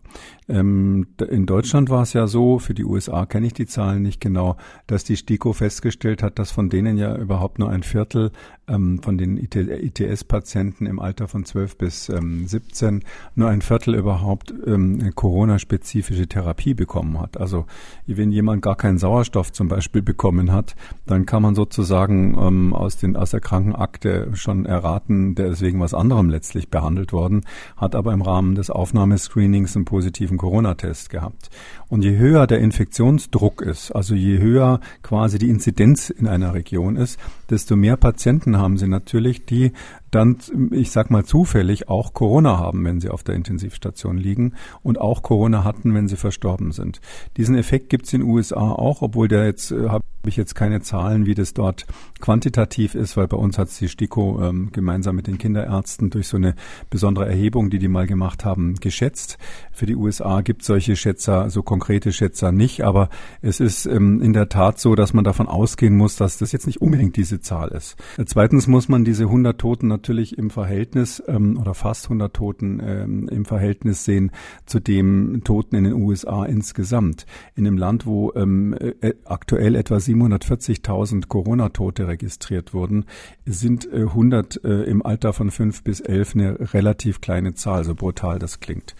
Ähm, in Deutschland war es ja so, für die USA kenne ich die Zahlen nicht genau, dass die STIKO festgestellt hat, dass von denen ja überhaupt nur ein Viertel ähm, von den ITS-Patienten im Alter von 12 bis ähm, 17 nur ein Viertel überhaupt ähm, Corona-spezifische Therapie bekommen hat. Also wenn jemand gar keinen Sauerstoff zum Beispiel bekommen hat, dann kann man sozusagen ähm, aus, den, aus der Krankenakte schon erraten, der deswegen was anderes anderem letztlich behandelt worden, hat aber im Rahmen des Aufnahmescreenings einen positiven Corona-Test gehabt. Und je höher der Infektionsdruck ist, also je höher quasi die Inzidenz in einer Region ist, desto mehr Patienten haben sie natürlich, die dann, ich sag mal zufällig, auch Corona haben, wenn sie auf der Intensivstation liegen und auch Corona hatten, wenn sie verstorben sind. Diesen Effekt gibt es in den USA auch, obwohl der jetzt, äh, habe ich jetzt keine Zahlen, wie das dort quantitativ ist, weil bei uns hat die STIKO ähm, gemeinsam mit den Kinderärzten durch so eine besondere Erhebung, die die mal gemacht haben, geschätzt. Für die USA gibt solche Schätzer, so konkrete Schätzer nicht, aber es ist ähm, in der Tat so, dass man davon ausgehen muss, dass das jetzt nicht unbedingt diese Zahl ist. Zweitens muss man diese 100 Toten natürlich im Verhältnis ähm, oder fast 100 Toten ähm, im Verhältnis sehen zu dem Toten in den USA insgesamt. In einem Land, wo ähm, äh, aktuell etwa 740.000 Corona-Tote registriert wurden, sind äh, 100 äh, im Alter von 5 bis 11 eine relativ kleine Zahl, so brutal das klingt.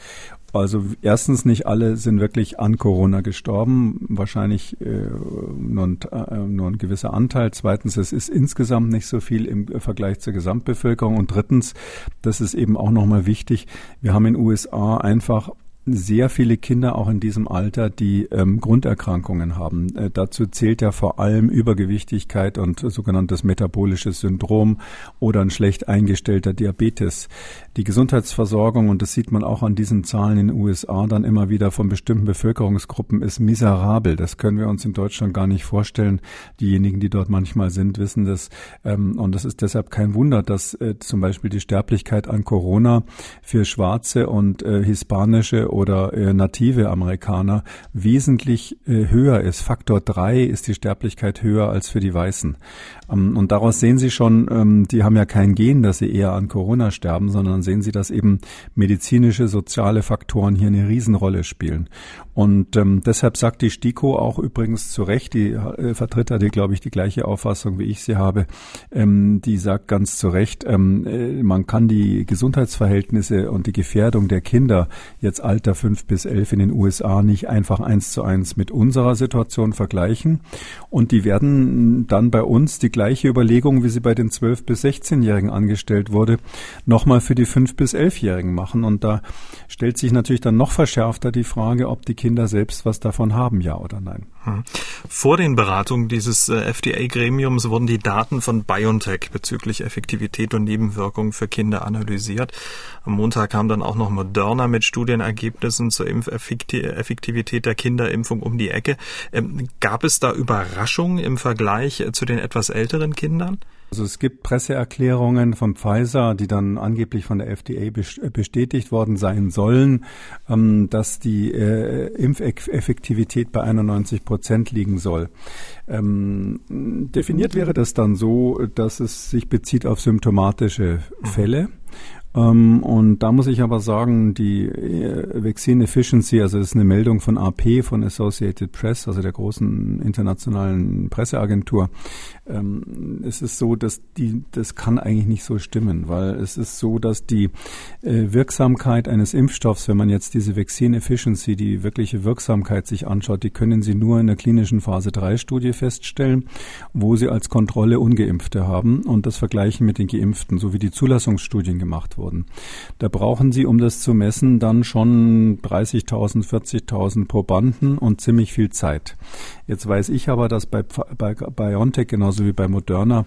Also erstens nicht alle sind wirklich an Corona gestorben, wahrscheinlich äh, nur, ein, äh, nur ein gewisser Anteil. Zweitens, es ist insgesamt nicht so viel im Vergleich zur Gesamtbevölkerung. Und drittens, das ist eben auch nochmal wichtig, wir haben in den USA einfach sehr viele Kinder auch in diesem Alter, die ähm, Grunderkrankungen haben. Äh, dazu zählt ja vor allem Übergewichtigkeit und sogenanntes metabolisches Syndrom oder ein schlecht eingestellter Diabetes. Die Gesundheitsversorgung, und das sieht man auch an diesen Zahlen in den USA dann immer wieder von bestimmten Bevölkerungsgruppen, ist miserabel. Das können wir uns in Deutschland gar nicht vorstellen. Diejenigen, die dort manchmal sind, wissen das. Ähm, und das ist deshalb kein Wunder, dass äh, zum Beispiel die Sterblichkeit an Corona für schwarze und äh, hispanische oder äh, native Amerikaner wesentlich äh, höher ist. Faktor drei ist die Sterblichkeit höher als für die Weißen. Ähm, und daraus sehen Sie schon, ähm, die haben ja kein Gen, dass sie eher an Corona sterben, sondern sehen Sie, dass eben medizinische, soziale Faktoren hier eine Riesenrolle spielen. Und ähm, deshalb sagt die STIKO auch übrigens zu Recht, die äh, vertritt da, die, glaube ich, die gleiche Auffassung, wie ich sie habe, die sagt ganz zu Recht, äh, man kann die Gesundheitsverhältnisse und die Gefährdung der Kinder jetzt Alter fünf bis elf in den USA nicht einfach eins zu eins mit unserer Situation vergleichen. Und die werden dann bei uns die gleiche Überlegung, wie sie bei den zwölf bis 16-Jährigen angestellt wurde, nochmal für die fünf bis elfjährigen machen. Und da stellt sich natürlich dann noch verschärfter die Frage, ob die Kinder selbst was davon haben, ja oder nein. Hm. Vor den Beratungen dieses äh, FDA-Gremiums wurden die Daten von BioNTech bezüglich Effektivität und Nebenwirkungen für Kinder analysiert. Am Montag kam dann auch noch Moderna mit Studienergebnissen zur Impfeffektivität der Kinderimpfung um die Ecke. Ähm, gab es da Überraschungen im Vergleich zu den etwas älteren Kindern? Also es gibt Presseerklärungen von Pfizer, die dann angeblich von der FDA äh, bestätigt worden sein sollen, ähm, dass die äh, Impfeffektivität bei 91 Prozent liegen soll. Ähm, definiert wäre das dann so, dass es sich bezieht auf symptomatische Fälle. Ähm, und da muss ich aber sagen, die äh, Vaccine Efficiency, also das ist eine Meldung von AP, von Associated Press, also der großen internationalen Presseagentur. Ähm, es ist so, dass die, das kann eigentlich nicht so stimmen, weil es ist so, dass die äh, Wirksamkeit eines Impfstoffs, wenn man jetzt diese Vaccine Efficiency, die wirkliche Wirksamkeit sich anschaut, die können Sie nur in der klinischen Phase 3 Studie feststellen, wo Sie als Kontrolle Ungeimpfte haben und das vergleichen mit den Geimpften, so wie die Zulassungsstudien gemacht wurden. Da brauchen Sie, um das zu messen, dann schon 30.000, 40.000 Probanden und ziemlich viel Zeit. Jetzt weiß ich aber, dass bei, bei BioNTech genauso wie bei Moderna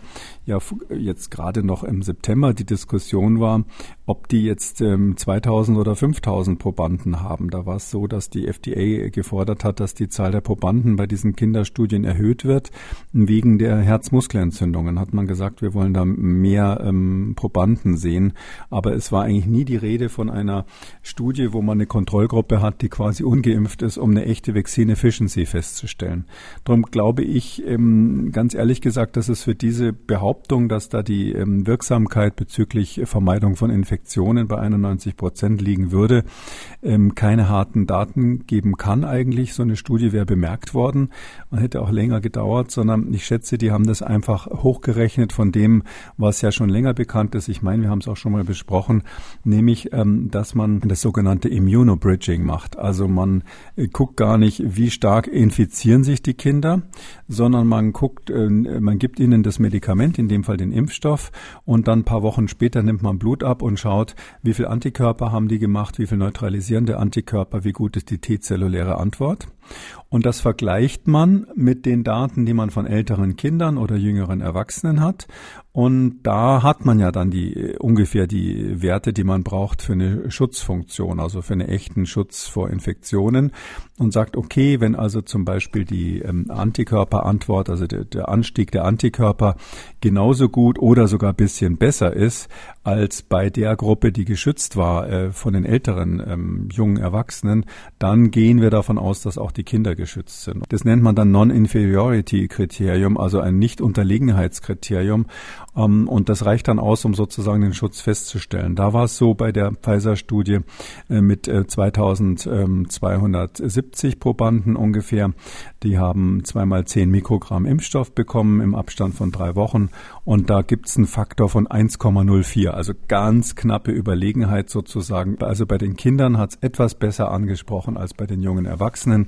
ja jetzt gerade noch im September die Diskussion war, ob die jetzt ähm, 2000 oder 5000 Probanden haben. Da war es so, dass die FDA gefordert hat, dass die Zahl der Probanden bei diesen Kinderstudien erhöht wird. Wegen der Herzmuskelentzündungen hat man gesagt, wir wollen da mehr ähm, Probanden sehen. Aber es war eigentlich nie die Rede von einer Studie, wo man eine Kontrollgruppe hat, die quasi ungeimpft ist, um eine echte Vaccine Efficiency festzustellen. Darum glaube ich ähm, ganz ehrlich gesagt, dass es für diese Behauptung, dass da die ähm, Wirksamkeit bezüglich Vermeidung von Infektionen Infektionen bei 91 Prozent liegen würde, ähm, keine harten Daten geben kann eigentlich. So eine Studie wäre bemerkt worden und hätte auch länger gedauert, sondern ich schätze, die haben das einfach hochgerechnet von dem, was ja schon länger bekannt ist. Ich meine, wir haben es auch schon mal besprochen, nämlich, ähm, dass man das sogenannte Immunobridging macht. Also man äh, guckt gar nicht, wie stark infizieren sich die Kinder, sondern man guckt, äh, man gibt ihnen das Medikament, in dem Fall den Impfstoff, und dann ein paar Wochen später nimmt man Blut ab und schaut, wie viel Antikörper haben die gemacht, wie viel neutralisierende Antikörper, wie gut ist die T-zelluläre Antwort. Und das vergleicht man mit den Daten, die man von älteren Kindern oder jüngeren Erwachsenen hat. Und da hat man ja dann die ungefähr die Werte, die man braucht für eine Schutzfunktion, also für einen echten Schutz vor Infektionen. Und sagt, okay, wenn also zum Beispiel die ähm, Antikörperantwort, also der, der Anstieg der Antikörper genauso gut oder sogar bisschen besser ist als bei der Gruppe, die geschützt war äh, von den älteren ähm, jungen Erwachsenen, dann gehen wir davon aus, dass auch die Kinder geschützt sind. Das nennt man dann Non-Inferiority-Kriterium, also ein Nicht-Unterlegenheitskriterium. Ähm, und das reicht dann aus, um sozusagen den Schutz festzustellen. Da war es so bei der Pfizer-Studie äh, mit äh, 2270 Probanden ungefähr. Die haben zweimal 10 Mikrogramm Impfstoff bekommen im Abstand von drei Wochen. Und da gibt es einen Faktor von 1,04, also ganz knappe Überlegenheit sozusagen. Also bei den Kindern hat es etwas besser angesprochen als bei den jungen Erwachsenen.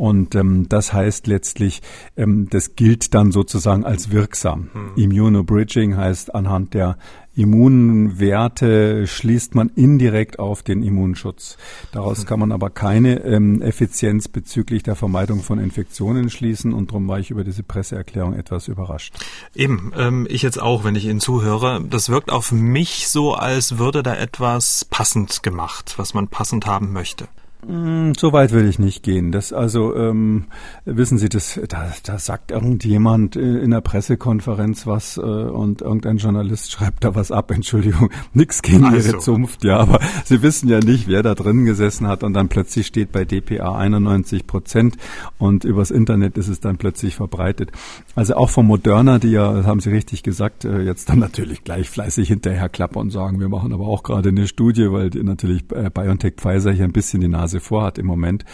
Und ähm, das heißt letztlich, ähm, das gilt dann sozusagen als wirksam. Hm. Immunobridging heißt anhand der Immunwerte schließt man indirekt auf den Immunschutz. Daraus kann man aber keine ähm, Effizienz bezüglich der Vermeidung von Infektionen schließen und darum war ich über diese Presseerklärung etwas überrascht. Eben, ähm, ich jetzt auch, wenn ich Ihnen zuhöre. Das wirkt auf mich so, als würde da etwas passend gemacht, was man passend haben möchte. Hm, so weit will ich nicht gehen. Das also ähm, wissen Sie, das da, da sagt irgendjemand äh, in der Pressekonferenz was äh, und irgendein Journalist [LAUGHS] schreibt da was ab. Entschuldigung, nix gegen also. Ihre Zunft, ja, aber Sie wissen ja nicht, wer da drin gesessen hat und dann plötzlich steht bei DPA 91 Prozent und übers Internet ist es dann plötzlich verbreitet. Also auch von Moderna, die ja, das haben Sie richtig gesagt, äh, jetzt dann natürlich gleich fleißig hinterher klappen und sagen, wir machen aber auch gerade eine Studie, weil die natürlich äh, BioNTech Pfizer hier ein bisschen die Nase Nase vorhat im Moment.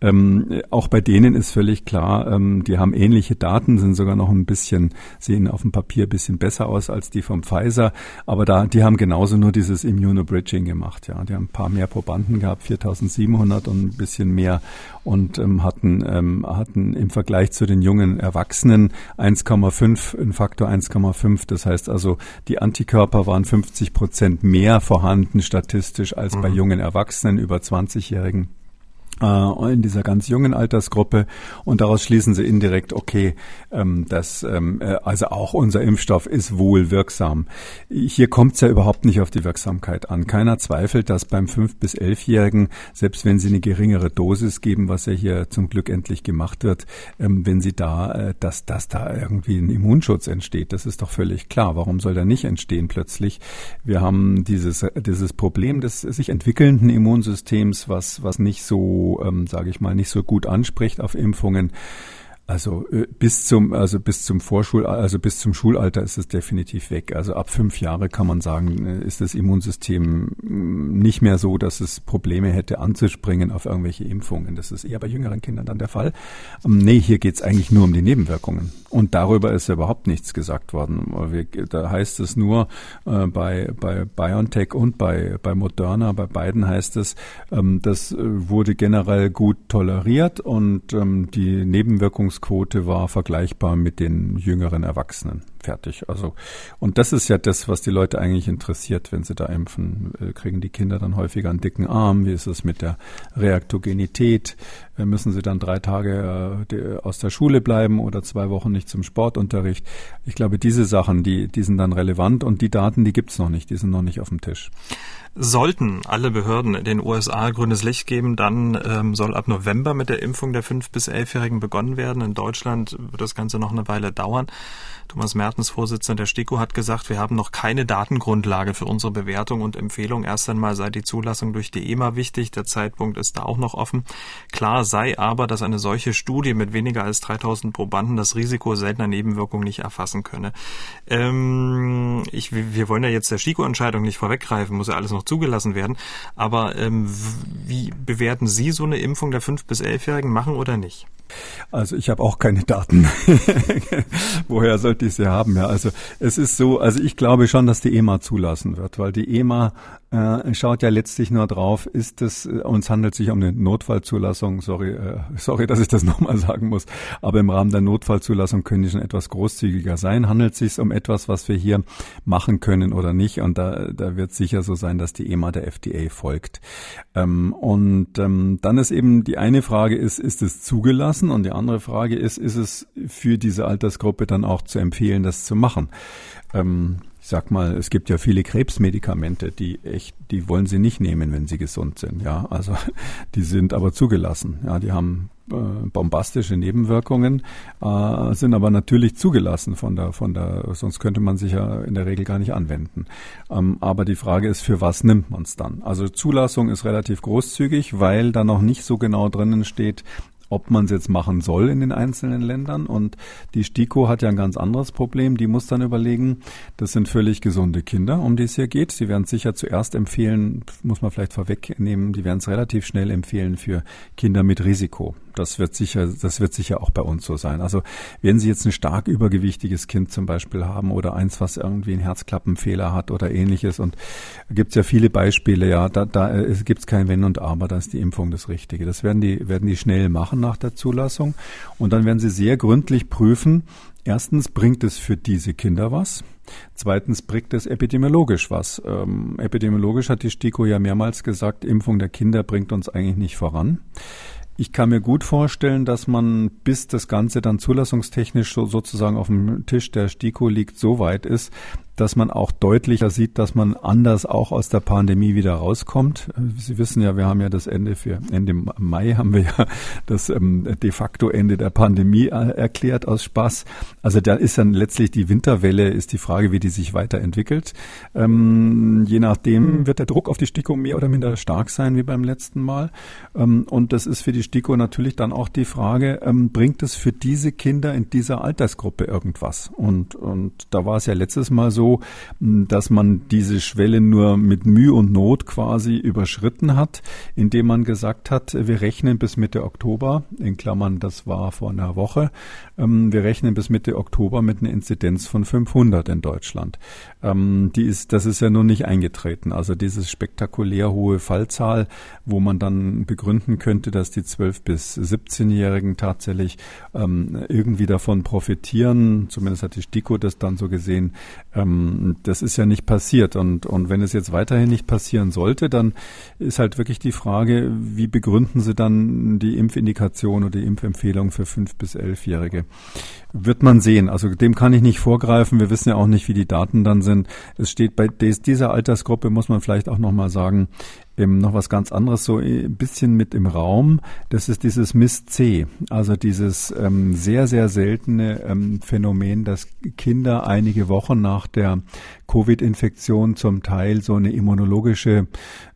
Ähm, auch bei denen ist völlig klar, ähm, die haben ähnliche Daten, sind sogar noch ein bisschen, sehen auf dem Papier ein bisschen besser aus als die vom Pfizer, aber da, die haben genauso nur dieses Immunobridging gemacht, ja. Die haben ein paar mehr Probanden gehabt, 4700 und ein bisschen mehr und ähm, hatten, ähm, hatten im Vergleich zu den jungen Erwachsenen 1,5, ein Faktor 1,5. Das heißt also, die Antikörper waren 50 Prozent mehr vorhanden statistisch als mhm. bei jungen Erwachsenen über 20-Jährigen äh, in dieser ganz jungen Altersgruppe und daraus schließen sie indirekt, okay, ähm, dass ähm, äh, also auch unser Impfstoff ist wohl wirksam. Hier kommt es ja überhaupt nicht auf die Wirksamkeit an. Keiner zweifelt, dass beim 5- bis 11-Jährigen, selbst wenn sie eine geringere Dosis geben, was ja hier zum Glück endlich gemacht wird, ähm, wenn sie da, äh, dass, dass da irgendwie ein Immunschutz entsteht, das ist doch völlig klar. Warum soll der nicht entstehen plötzlich? Wir haben dieses, dieses Problem des sich entwickelnden Immunsystems, was, was nicht so ähm, sage ich mal, nicht so gut anspricht auf Impfungen. Also äh, bis zum also bis zum Vorschul also bis zum Schulalter ist es definitiv weg. Also ab fünf Jahre kann man sagen, äh, ist das Immunsystem mm, nicht mehr so, dass es Probleme hätte anzuspringen auf irgendwelche Impfungen. Das ist eher bei jüngeren Kindern dann der Fall. Ähm, nee, hier geht's eigentlich nur um die Nebenwirkungen. Und darüber ist ja überhaupt nichts gesagt worden. Da heißt es nur äh, bei bei BioNTech und bei bei Moderna, bei beiden heißt es, ähm, das wurde generell gut toleriert und ähm, die Nebenwirkungs Impfungsquote war vergleichbar mit den jüngeren Erwachsenen. Fertig. Also, und das ist ja das, was die Leute eigentlich interessiert, wenn sie da impfen. Äh, kriegen die Kinder dann häufiger einen dicken Arm? Wie ist es mit der Reaktogenität? Äh, müssen sie dann drei Tage äh, aus der Schule bleiben oder zwei Wochen nicht zum Sportunterricht? Ich glaube, diese Sachen, die, die sind dann relevant und die Daten, die gibt's noch nicht, die sind noch nicht auf dem Tisch. Sollten alle Behörden den USA grünes Licht geben, dann ähm, soll ab November mit der Impfung der 5- bis 11-Jährigen begonnen werden. In Deutschland wird das Ganze noch eine Weile dauern. Thomas Mertens, Vorsitzender der STIKO, hat gesagt, wir haben noch keine Datengrundlage für unsere Bewertung und Empfehlung. Erst einmal sei die Zulassung durch die EMA wichtig. Der Zeitpunkt ist da auch noch offen. Klar sei aber, dass eine solche Studie mit weniger als 3000 Probanden das Risiko seltener Nebenwirkungen nicht erfassen könne. Ähm, ich, wir wollen ja jetzt der STIKO-Entscheidung nicht vorweggreifen, muss ja alles noch zugelassen werden. Aber ähm, wie bewerten Sie so eine Impfung der 5- bis 11-Jährigen machen oder nicht? Also ich habe auch keine Daten. [LAUGHS] Woher ich sie haben? Ja, also es ist so, also ich glaube schon, dass die EMA zulassen wird, weil die EMA äh, schaut ja letztlich nur drauf, ist es, äh, uns handelt sich um eine Notfallzulassung, sorry, äh, sorry, dass ich das [LAUGHS] nochmal sagen muss, aber im Rahmen der Notfallzulassung können die schon etwas großzügiger sein. Handelt es sich um etwas, was wir hier machen können oder nicht? Und da, da wird sicher so sein, dass die EMA der FDA folgt. Ähm, und ähm, dann ist eben die eine Frage ist, ist es zugelassen? Und die andere Frage ist, ist es für diese Altersgruppe dann auch zu empfehlen, das zu machen? Ähm, sag mal, es gibt ja viele Krebsmedikamente, die echt, die wollen sie nicht nehmen, wenn sie gesund sind. Ja, also [LAUGHS] die sind aber zugelassen. Ja, die haben äh, bombastische Nebenwirkungen, äh, sind aber natürlich zugelassen von der, von der, sonst könnte man sich ja in der Regel gar nicht anwenden. Ähm, aber die Frage ist, für was nimmt man es dann? Also Zulassung ist relativ großzügig, weil da noch nicht so genau drinnen steht, ob man es jetzt machen soll in den einzelnen Ländern. Und die STIKO hat ja ein ganz anderes Problem. Die muss dann überlegen, das sind völlig gesunde Kinder, um die es hier geht. Sie werden es sicher zuerst empfehlen, muss man vielleicht vorwegnehmen, die werden es relativ schnell empfehlen für Kinder mit Risiko. Das wird sicher, das wird sicher auch bei uns so sein. Also wenn Sie jetzt ein stark übergewichtiges Kind zum Beispiel haben oder eins, was irgendwie einen Herzklappenfehler hat oder ähnliches und gibt es ja viele Beispiele, ja, da, da äh, gibt es kein Wenn und Aber, da ist die Impfung das Richtige. Das werden die, werden die schnell machen nach der Zulassung und dann werden sie sehr gründlich prüfen, Erstens bringt es für diese Kinder was. Zweitens bringt es epidemiologisch was. Ähm, epidemiologisch hat die STIKO ja mehrmals gesagt, Impfung der Kinder bringt uns eigentlich nicht voran. Ich kann mir gut vorstellen, dass man, bis das Ganze dann zulassungstechnisch so, sozusagen auf dem Tisch der STIKO liegt, so weit ist, dass man auch deutlicher sieht, dass man anders auch aus der Pandemie wieder rauskommt. Sie wissen ja, wir haben ja das Ende für Ende Mai haben wir ja das ähm, de facto Ende der Pandemie äh, erklärt aus Spaß. Also da ist dann letztlich die Winterwelle, ist die Frage, wie die sich weiterentwickelt. Ähm, je nachdem wird der Druck auf die STIKO mehr oder minder stark sein wie beim letzten Mal. Ähm, und das ist für die STIKO natürlich dann auch die Frage, ähm, bringt es für diese Kinder in dieser Altersgruppe irgendwas? Und, und da war es ja letztes Mal so, dass man diese Schwelle nur mit Mühe und Not quasi überschritten hat, indem man gesagt hat, wir rechnen bis Mitte Oktober, in Klammern, das war vor einer Woche, ähm, wir rechnen bis Mitte Oktober mit einer Inzidenz von 500 in Deutschland. Ähm, die ist, das ist ja nun nicht eingetreten. Also diese spektakulär hohe Fallzahl, wo man dann begründen könnte, dass die 12 bis 17-Jährigen tatsächlich ähm, irgendwie davon profitieren. Zumindest hat die STIKO das dann so gesehen. Ähm, das ist ja nicht passiert. Und, und wenn es jetzt weiterhin nicht passieren sollte, dann ist halt wirklich die Frage, wie begründen Sie dann die Impfindikation oder die Impfempfehlung für 5 bis 11-Jährige? Wird man sehen. Also dem kann ich nicht vorgreifen. Wir wissen ja auch nicht, wie die Daten dann sind. Es steht bei dieser Altersgruppe, muss man vielleicht auch nochmal sagen, noch was ganz anderes so ein bisschen mit im Raum. Das ist dieses Miss-C, also dieses ähm, sehr, sehr seltene ähm, Phänomen, dass Kinder einige Wochen nach der Covid-Infektion zum Teil so eine immunologische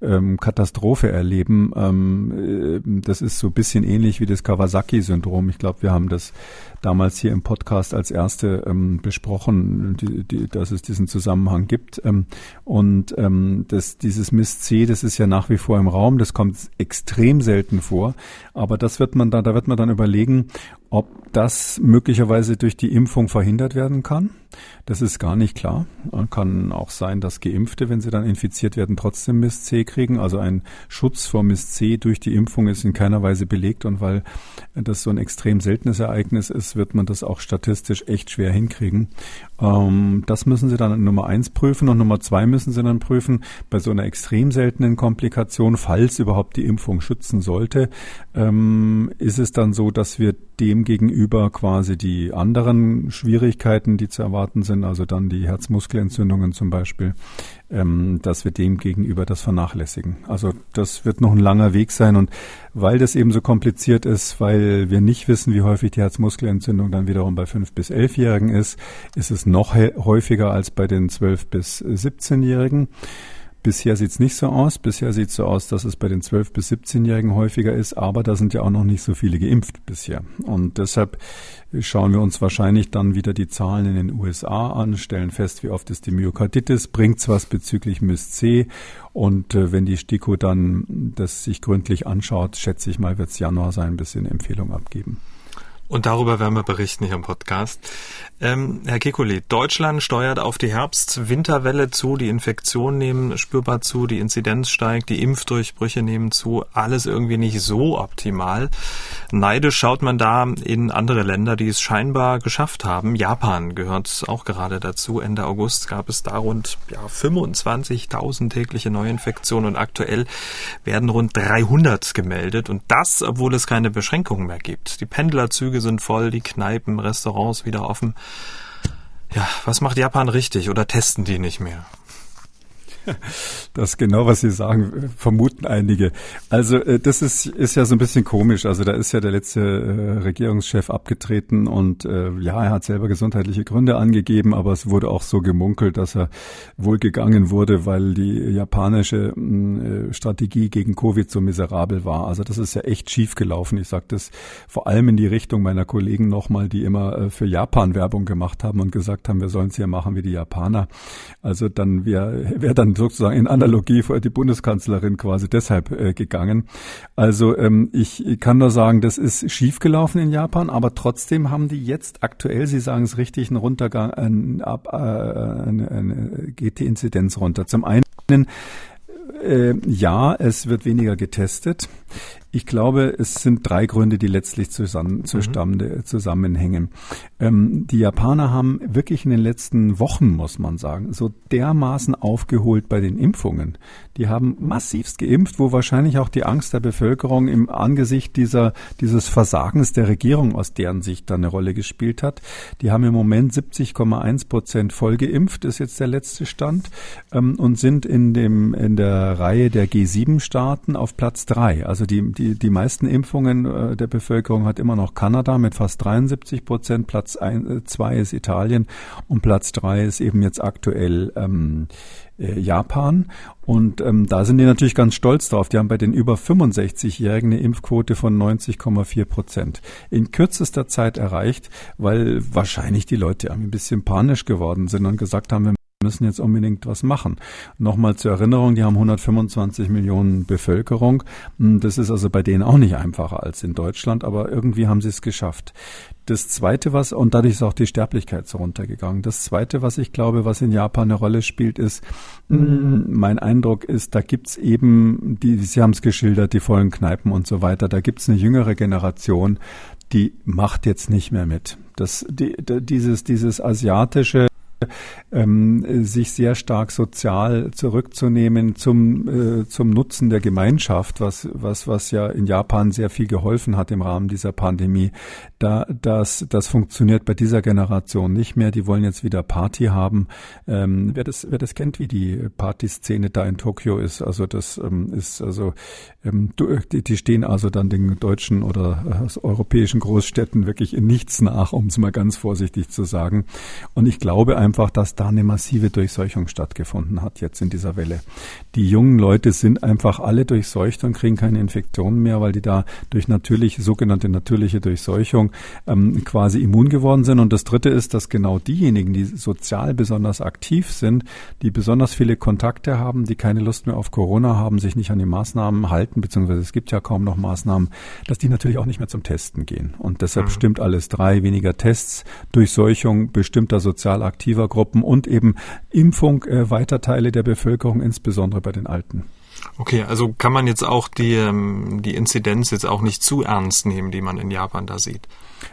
ähm, Katastrophe erleben. Ähm, äh, das ist so ein bisschen ähnlich wie das Kawasaki-Syndrom. Ich glaube, wir haben das damals hier im Podcast als erste ähm, besprochen, die, die, dass es diesen Zusammenhang gibt. Ähm, und ähm, das, dieses Miss-C, das ist ja nach wie vor im Raum, das kommt extrem selten vor. Aber das wird man da, da wird man dann überlegen, ob das möglicherweise durch die Impfung verhindert werden kann. Das ist gar nicht klar. Kann auch sein, dass Geimpfte, wenn sie dann infiziert werden, trotzdem Mist C kriegen. Also ein Schutz vor Mist C durch die Impfung ist in keiner Weise belegt. Und weil das so ein extrem seltenes Ereignis ist, wird man das auch statistisch echt schwer hinkriegen. Ähm, das müssen sie dann Nummer eins prüfen. Und Nummer zwei müssen sie dann prüfen, bei so einer extrem seltenen Komplikation, falls überhaupt die Impfung schützen sollte, ähm, ist es dann so, dass wir dem gegenüber quasi die anderen Schwierigkeiten, die zu erwarten sind, also dann die Herzmuskelentzündungen zum Beispiel, ähm, dass wir dem gegenüber das vernachlässigen. Also das wird noch ein langer Weg sein und weil das eben so kompliziert ist, weil wir nicht wissen, wie häufig die Herzmuskelentzündung dann wiederum bei 5 bis 11-Jährigen ist, ist es noch häufiger als bei den 12 bis 17-Jährigen. Bisher sieht es nicht so aus. Bisher sieht es so aus, dass es bei den 12- bis 17-Jährigen häufiger ist, aber da sind ja auch noch nicht so viele geimpft bisher. Und deshalb schauen wir uns wahrscheinlich dann wieder die Zahlen in den USA an, stellen fest, wie oft ist die Myokarditis, bringt's was bezüglich MIS-C und äh, wenn die STIKO dann das sich gründlich anschaut, schätze ich mal, wird's Januar sein, bis sie eine Empfehlung abgeben. Und darüber werden wir berichten hier im Podcast. Ähm, Herr Kekulé, Deutschland steuert auf die Herbst-Winterwelle zu, die Infektionen nehmen spürbar zu, die Inzidenz steigt, die Impfdurchbrüche nehmen zu, alles irgendwie nicht so optimal. Neidisch schaut man da in andere Länder, die es scheinbar geschafft haben. Japan gehört auch gerade dazu. Ende August gab es da rund ja, 25.000 tägliche Neuinfektionen und aktuell werden rund 300 gemeldet und das, obwohl es keine Beschränkungen mehr gibt. Die Pendlerzüge sind voll, die Kneipen, Restaurants wieder offen. Ja, was macht Japan richtig oder testen die nicht mehr? [LAUGHS] Das genau, was Sie sagen, vermuten einige. Also äh, das ist, ist ja so ein bisschen komisch. Also da ist ja der letzte äh, Regierungschef abgetreten und äh, ja, er hat selber gesundheitliche Gründe angegeben, aber es wurde auch so gemunkelt, dass er wohl gegangen wurde, weil die japanische äh, Strategie gegen Covid so miserabel war. Also das ist ja echt schief gelaufen. Ich sage das vor allem in die Richtung meiner Kollegen nochmal, die immer äh, für Japan Werbung gemacht haben und gesagt haben, wir sollen es hier machen wie die Japaner. Also dann, wer, wer dann sozusagen in Analogie vor die Bundeskanzlerin quasi deshalb äh, gegangen. Also ähm, ich kann nur sagen, das ist schiefgelaufen in Japan, aber trotzdem haben die jetzt aktuell, Sie sagen es richtig, einen Runtergang, ein, ab, äh, eine, eine, geht die Inzidenz runter. Zum einen äh, ja, es wird weniger getestet. Ich glaube, es sind drei Gründe, die letztlich zusammen, mhm. zusammenhängen. Ähm, die Japaner haben wirklich in den letzten Wochen, muss man sagen, so dermaßen aufgeholt bei den Impfungen. Die haben massivst geimpft, wo wahrscheinlich auch die Angst der Bevölkerung im Angesicht dieser, dieses Versagens der Regierung aus deren Sicht da eine Rolle gespielt hat. Die haben im Moment 70,1 Prozent voll geimpft, ist jetzt der letzte Stand, ähm, und sind in dem, in der Reihe der G7-Staaten auf Platz drei. Also die, die die, die meisten Impfungen äh, der Bevölkerung hat immer noch Kanada mit fast 73 Prozent. Platz ein, äh, zwei ist Italien und Platz drei ist eben jetzt aktuell ähm, äh, Japan. Und ähm, da sind die natürlich ganz stolz drauf. Die haben bei den über 65-Jährigen eine Impfquote von 90,4 Prozent in kürzester Zeit erreicht, weil wahrscheinlich die Leute ein bisschen panisch geworden sind und gesagt haben, müssen jetzt unbedingt was machen. Nochmal zur Erinnerung, die haben 125 Millionen Bevölkerung. Hm, das ist also bei denen auch nicht einfacher als in Deutschland, aber irgendwie haben sie es geschafft. Das zweite, was, und dadurch ist auch die Sterblichkeit so runtergegangen. Das zweite, was ich glaube, was in Japan eine Rolle spielt, ist, hm, mein Eindruck ist, da gibt's eben, die, Sie haben es geschildert, die vollen Kneipen und so weiter, da gibt's eine jüngere Generation, die macht jetzt nicht mehr mit. Das, die, dieses, dieses asiatische ähm, sich sehr stark sozial zurückzunehmen zum, äh, zum Nutzen der Gemeinschaft, was, was, was ja in Japan sehr viel geholfen hat im Rahmen dieser Pandemie. Da, das, das funktioniert bei dieser Generation nicht mehr. Die wollen jetzt wieder Party haben. Ähm, wer das, wer das kennt, wie die Partyszene da in Tokio ist, also das ähm, ist also, ähm, die, die stehen also dann den deutschen oder äh, europäischen Großstädten wirklich in nichts nach, um es mal ganz vorsichtig zu sagen. Und ich glaube einfach, dass da eine massive Durchseuchung stattgefunden hat jetzt in dieser Welle. Die jungen Leute sind einfach alle durchseucht und kriegen keine Infektionen mehr, weil die da durch natürliche, sogenannte natürliche Durchseuchung ähm, quasi immun geworden sind. Und das Dritte ist, dass genau diejenigen, die sozial besonders aktiv sind, die besonders viele Kontakte haben, die keine Lust mehr auf Corona haben, sich nicht an die Maßnahmen halten, beziehungsweise es gibt ja kaum noch Maßnahmen, dass die natürlich auch nicht mehr zum Testen gehen. Und deshalb mhm. stimmt alles drei, weniger Tests, Durchseuchung bestimmter sozial aktiver Risikogruppen und eben Impfung äh, weiter Teile der Bevölkerung, insbesondere bei den Alten. Okay, also kann man jetzt auch die, ähm, die Inzidenz jetzt auch nicht zu ernst nehmen, die man in Japan da sieht?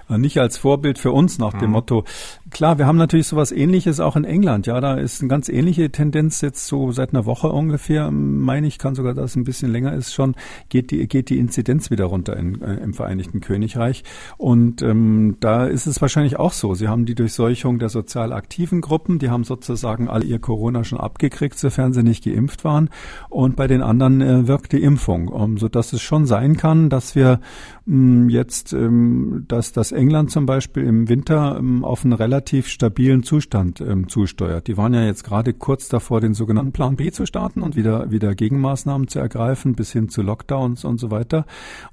Äh, nicht als Vorbild für uns nach dem mhm. Motto. Klar, wir haben natürlich sowas ähnliches auch in England. Ja, da ist eine ganz ähnliche Tendenz jetzt so seit einer Woche ungefähr, meine ich, kann sogar, dass es ein bisschen länger ist schon, geht die, geht die Inzidenz wieder runter in, äh, im Vereinigten Königreich. Und ähm, da ist es wahrscheinlich auch so. Sie haben die Durchseuchung der sozial aktiven Gruppen, die haben sozusagen alle ihr Corona schon abgekriegt, sofern sie nicht geimpft waren. Und bei den anderen äh, wirkt die Impfung, um, so dass es schon sein kann, dass wir mh, mm, jetzt, ähm, dass dass England zum Beispiel im Winter ähm, auf einen relativ stabilen Zustand ähm, zusteuert. Die waren ja jetzt gerade kurz davor, den sogenannten Plan B zu starten und wieder, wieder Gegenmaßnahmen zu ergreifen, bis hin zu Lockdowns und so weiter.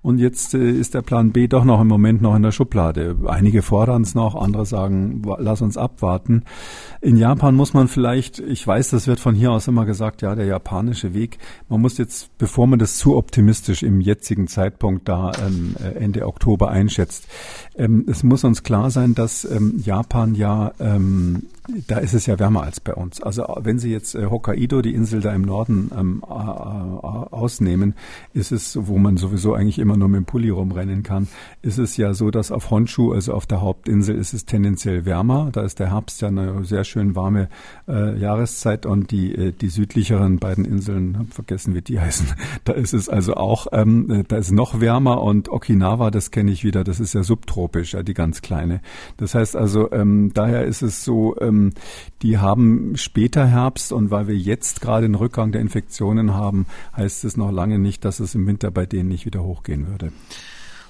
Und jetzt äh, ist der Plan B doch noch im Moment noch in der Schublade. Einige fordern es noch, andere sagen, lass uns abwarten. In Japan muss man vielleicht, ich weiß, das wird von hier aus immer gesagt, ja, der japanische Weg. Man muss jetzt, bevor man das zu optimistisch im jetzigen Zeitpunkt da ähm, äh, Ende Oktober einschätzt, ähm, es muss uns klar sein, dass ähm, Japan ja ähm, da ist es ja wärmer als bei uns. Also wenn Sie jetzt äh, Hokkaido, die Insel da im Norden, äh, ausnehmen, ist es, wo man sowieso eigentlich immer nur mit dem Pulli rumrennen kann, ist es ja so, dass auf Honshu, also auf der Hauptinsel, ist es tendenziell wärmer. Da ist der Herbst ja eine sehr schön warme äh, Jahreszeit und die, äh, die südlicheren beiden Inseln, hab vergessen, wie die heißen, [LAUGHS] da ist es also auch, ähm, äh, da ist noch wärmer und Okinawa, das kenne ich wieder, das ist ja subtropisch, ja, die ganz kleine. Das heißt also, ähm, daher ist es so, ähm, die haben später Herbst und weil wir jetzt gerade einen Rückgang der Infektionen haben, heißt es noch lange nicht, dass es im Winter bei denen nicht wieder hochgehen würde.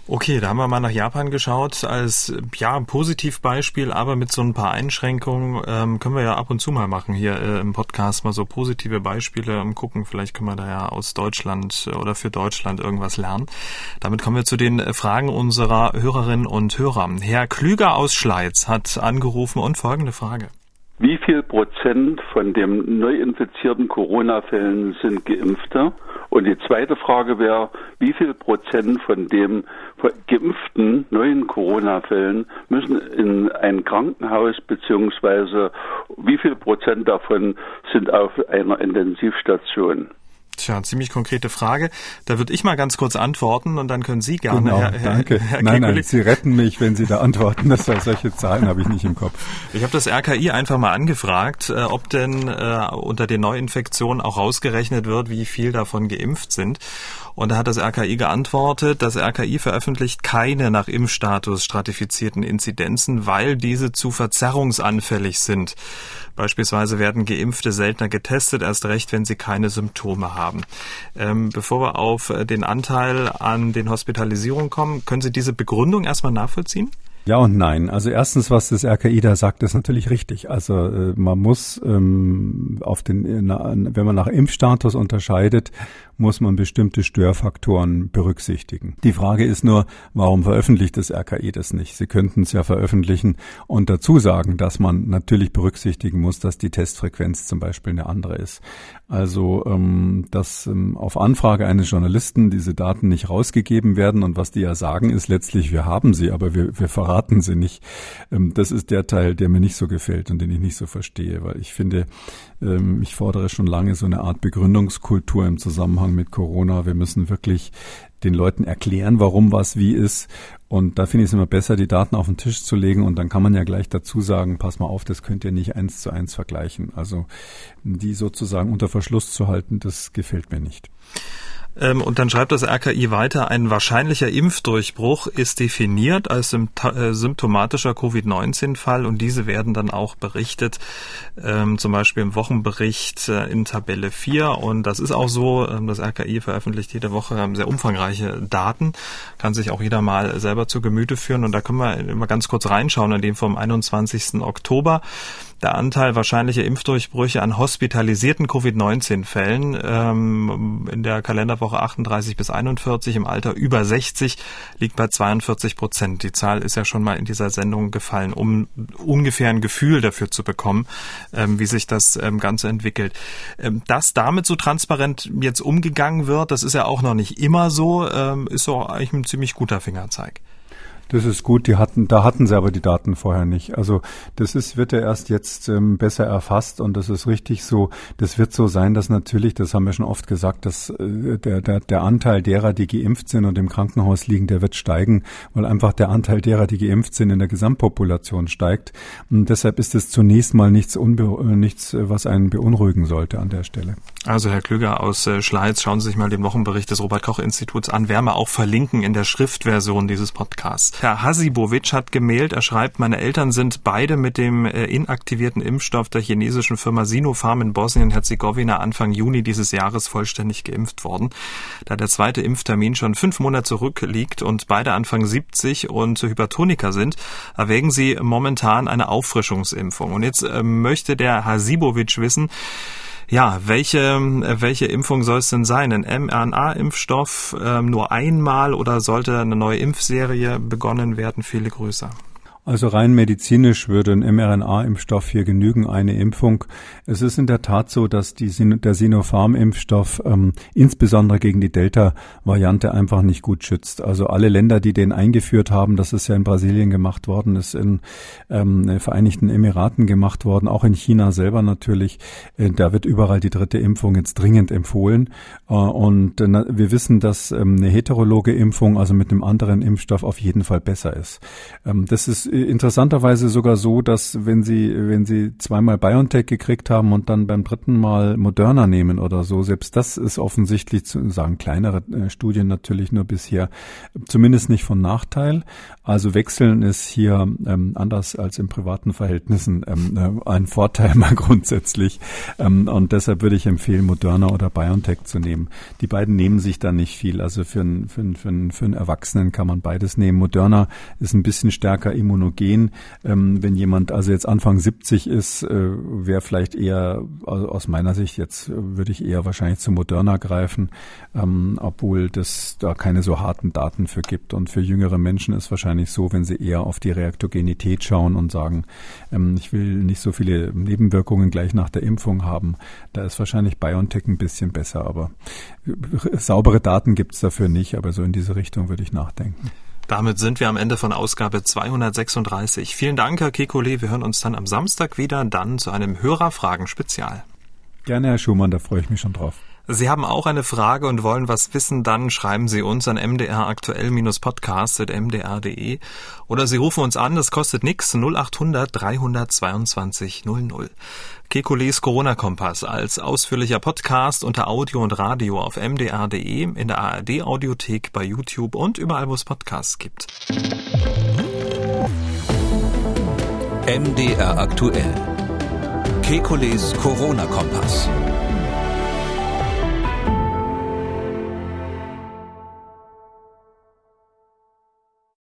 Okay, da haben wir mal nach Japan geschaut als ja Positivbeispiel, aber mit so ein paar Einschränkungen ähm, können wir ja ab und zu mal machen hier äh, im Podcast mal so positive Beispiele ähm, gucken. Vielleicht können wir da ja aus Deutschland oder für Deutschland irgendwas lernen. Damit kommen wir zu den Fragen unserer Hörerinnen und Hörer. Herr Klüger aus Schleiz hat angerufen und folgende Frage. Wie viel Prozent von den neu infizierten Corona-Fällen sind Geimpfte? Und die zweite Frage wäre, wie viel Prozent von den geimpften neuen Corona-Fällen müssen in ein Krankenhaus beziehungsweise wie viel Prozent davon sind auf einer Intensivstation? Tja, ziemlich konkrete Frage. Da würde ich mal ganz kurz antworten und dann können Sie gerne, genau, Herr, danke. Herr nein, nein, Sie retten mich, wenn Sie da antworten. Das war, solche Zahlen habe ich nicht im Kopf. Ich habe das RKI einfach mal angefragt, äh, ob denn äh, unter den Neuinfektionen auch rausgerechnet wird, wie viel davon geimpft sind. Und da hat das RKI geantwortet, das RKI veröffentlicht keine nach Impfstatus stratifizierten Inzidenzen, weil diese zu verzerrungsanfällig sind. Beispielsweise werden Geimpfte seltener getestet, erst recht, wenn sie keine Symptome haben. Ähm, bevor wir auf den Anteil an den Hospitalisierungen kommen, können Sie diese Begründung erstmal nachvollziehen? Ja und nein. Also erstens, was das RKI da sagt, ist natürlich richtig. Also äh, man muss ähm, auf den, na, wenn man nach Impfstatus unterscheidet, muss man bestimmte Störfaktoren berücksichtigen. Die Frage ist nur, warum veröffentlicht das RKI das nicht? Sie könnten es ja veröffentlichen und dazu sagen, dass man natürlich berücksichtigen muss, dass die Testfrequenz zum Beispiel eine andere ist. Also, ähm, dass ähm, auf Anfrage eines Journalisten diese Daten nicht rausgegeben werden und was die ja sagen, ist letztlich, wir haben sie, aber wir, wir verraten sie nicht. Ähm, das ist der Teil, der mir nicht so gefällt und den ich nicht so verstehe, weil ich finde, ich fordere schon lange so eine Art Begründungskultur im Zusammenhang mit Corona. Wir müssen wirklich den Leuten erklären, warum was wie ist. Und da finde ich es immer besser, die Daten auf den Tisch zu legen und dann kann man ja gleich dazu sagen, pass mal auf, das könnt ihr nicht eins zu eins vergleichen. Also die sozusagen unter Verschluss zu halten, das gefällt mir nicht. Ähm, und dann schreibt das RKI weiter, ein wahrscheinlicher Impfdurchbruch ist definiert als äh, symptomatischer Covid-19-Fall und diese werden dann auch berichtet, ähm, zum Beispiel im Wochenbericht äh, in Tabelle 4. Und das ist auch so, ähm, das RKI veröffentlicht jede Woche sehr umfangreiche Daten, kann sich auch jeder mal selber zu Gemüte führen. Und da können wir immer ganz kurz reinschauen, in dem vom 21. Oktober der Anteil wahrscheinlicher Impfdurchbrüche an hospitalisierten Covid-19-Fällen ähm, in der Kalenderwoche 38 bis 41 im Alter über 60 liegt bei 42 Prozent. Die Zahl ist ja schon mal in dieser Sendung gefallen, um ungefähr ein Gefühl dafür zu bekommen, ähm, wie sich das ähm, Ganze entwickelt. Ähm, dass damit so transparent jetzt umgegangen wird, das ist ja auch noch nicht immer so, ähm, ist so eigentlich ein ziemlich guter Fingerzeig. Das ist gut, die hatten, da hatten sie aber die Daten vorher nicht. Also das ist, wird ja erst jetzt ähm, besser erfasst und das ist richtig so. Das wird so sein, dass natürlich, das haben wir schon oft gesagt, dass äh, der, der, der Anteil derer, die geimpft sind und im Krankenhaus liegen, der wird steigen, weil einfach der Anteil derer, die geimpft sind, in der Gesamtpopulation steigt. Und deshalb ist es zunächst mal nichts, unbe äh, nichts, äh, was einen beunruhigen sollte an der Stelle. Also Herr Klüger aus äh, Schleiz, schauen Sie sich mal den Wochenbericht des Robert-Koch-Instituts an. Werden wir auch verlinken in der Schriftversion dieses Podcasts. Herr Hasibovic hat gemeldet, er schreibt, meine Eltern sind beide mit dem äh, inaktivierten Impfstoff der chinesischen Firma Sinopharm in Bosnien-Herzegowina Anfang Juni dieses Jahres vollständig geimpft worden. Da der zweite Impftermin schon fünf Monate zurückliegt und beide Anfang 70 und Hypertoniker sind, erwägen sie momentan eine Auffrischungsimpfung. Und jetzt äh, möchte der Hasibovic wissen, ja, welche, welche Impfung soll es denn sein? Ein mRNA-Impfstoff äh, nur einmal oder sollte eine neue Impfserie begonnen werden? Viele Grüße. Also rein medizinisch würde ein mRNA-Impfstoff hier genügen, eine Impfung. Es ist in der Tat so, dass die, der Sinopharm-Impfstoff ähm, insbesondere gegen die Delta-Variante einfach nicht gut schützt. Also alle Länder, die den eingeführt haben, das ist ja in Brasilien gemacht worden, ist in ähm, Vereinigten Emiraten gemacht worden, auch in China selber natürlich. Äh, da wird überall die dritte Impfung jetzt dringend empfohlen. Äh, und äh, wir wissen, dass ähm, eine heterologe Impfung, also mit einem anderen Impfstoff, auf jeden Fall besser ist. Ähm, das ist interessanterweise sogar so, dass wenn Sie, wenn Sie zweimal BioNTech gekriegt haben und dann beim dritten Mal Moderna nehmen oder so, selbst das ist offensichtlich zu sagen, kleinere äh, Studien natürlich nur bisher, zumindest nicht von Nachteil. Also wechseln ist hier ähm, anders als in privaten Verhältnissen ähm, äh, ein Vorteil [LAUGHS] mal grundsätzlich. Ähm, und deshalb würde ich empfehlen, Moderna oder BioNTech zu nehmen. Die beiden nehmen sich da nicht viel. Also für einen, für für für Erwachsenen kann man beides nehmen. Moderna ist ein bisschen stärker immunologisch heterogen. Ähm, wenn jemand also jetzt Anfang 70 ist, äh, wäre vielleicht eher also aus meiner Sicht jetzt würde ich eher wahrscheinlich zu Moderna greifen, ähm, obwohl das da keine so harten Daten für gibt. Und für jüngere Menschen ist wahrscheinlich so, wenn sie eher auf die Reaktogenität schauen und sagen, ähm, ich will nicht so viele Nebenwirkungen gleich nach der Impfung haben, da ist wahrscheinlich BioNTech ein bisschen besser. Aber saubere Daten gibt es dafür nicht, aber so in diese Richtung würde ich nachdenken. Damit sind wir am Ende von Ausgabe 236. Vielen Dank, Herr Kekulé. Wir hören uns dann am Samstag wieder, dann zu einem Hörerfragen-Spezial. Gerne, Herr Schumann, da freue ich mich schon drauf. Sie haben auch eine Frage und wollen was wissen, dann schreiben Sie uns an mdraktuell-podcast.mdr.de oder Sie rufen uns an, das kostet nix, 0800 322 00. Kekules Corona-Kompass als ausführlicher Podcast unter Audio und Radio auf mdr.de, in der ARD-Audiothek, bei YouTube und überall, wo es Podcasts gibt. MDR aktuell. Kekules Corona-Kompass.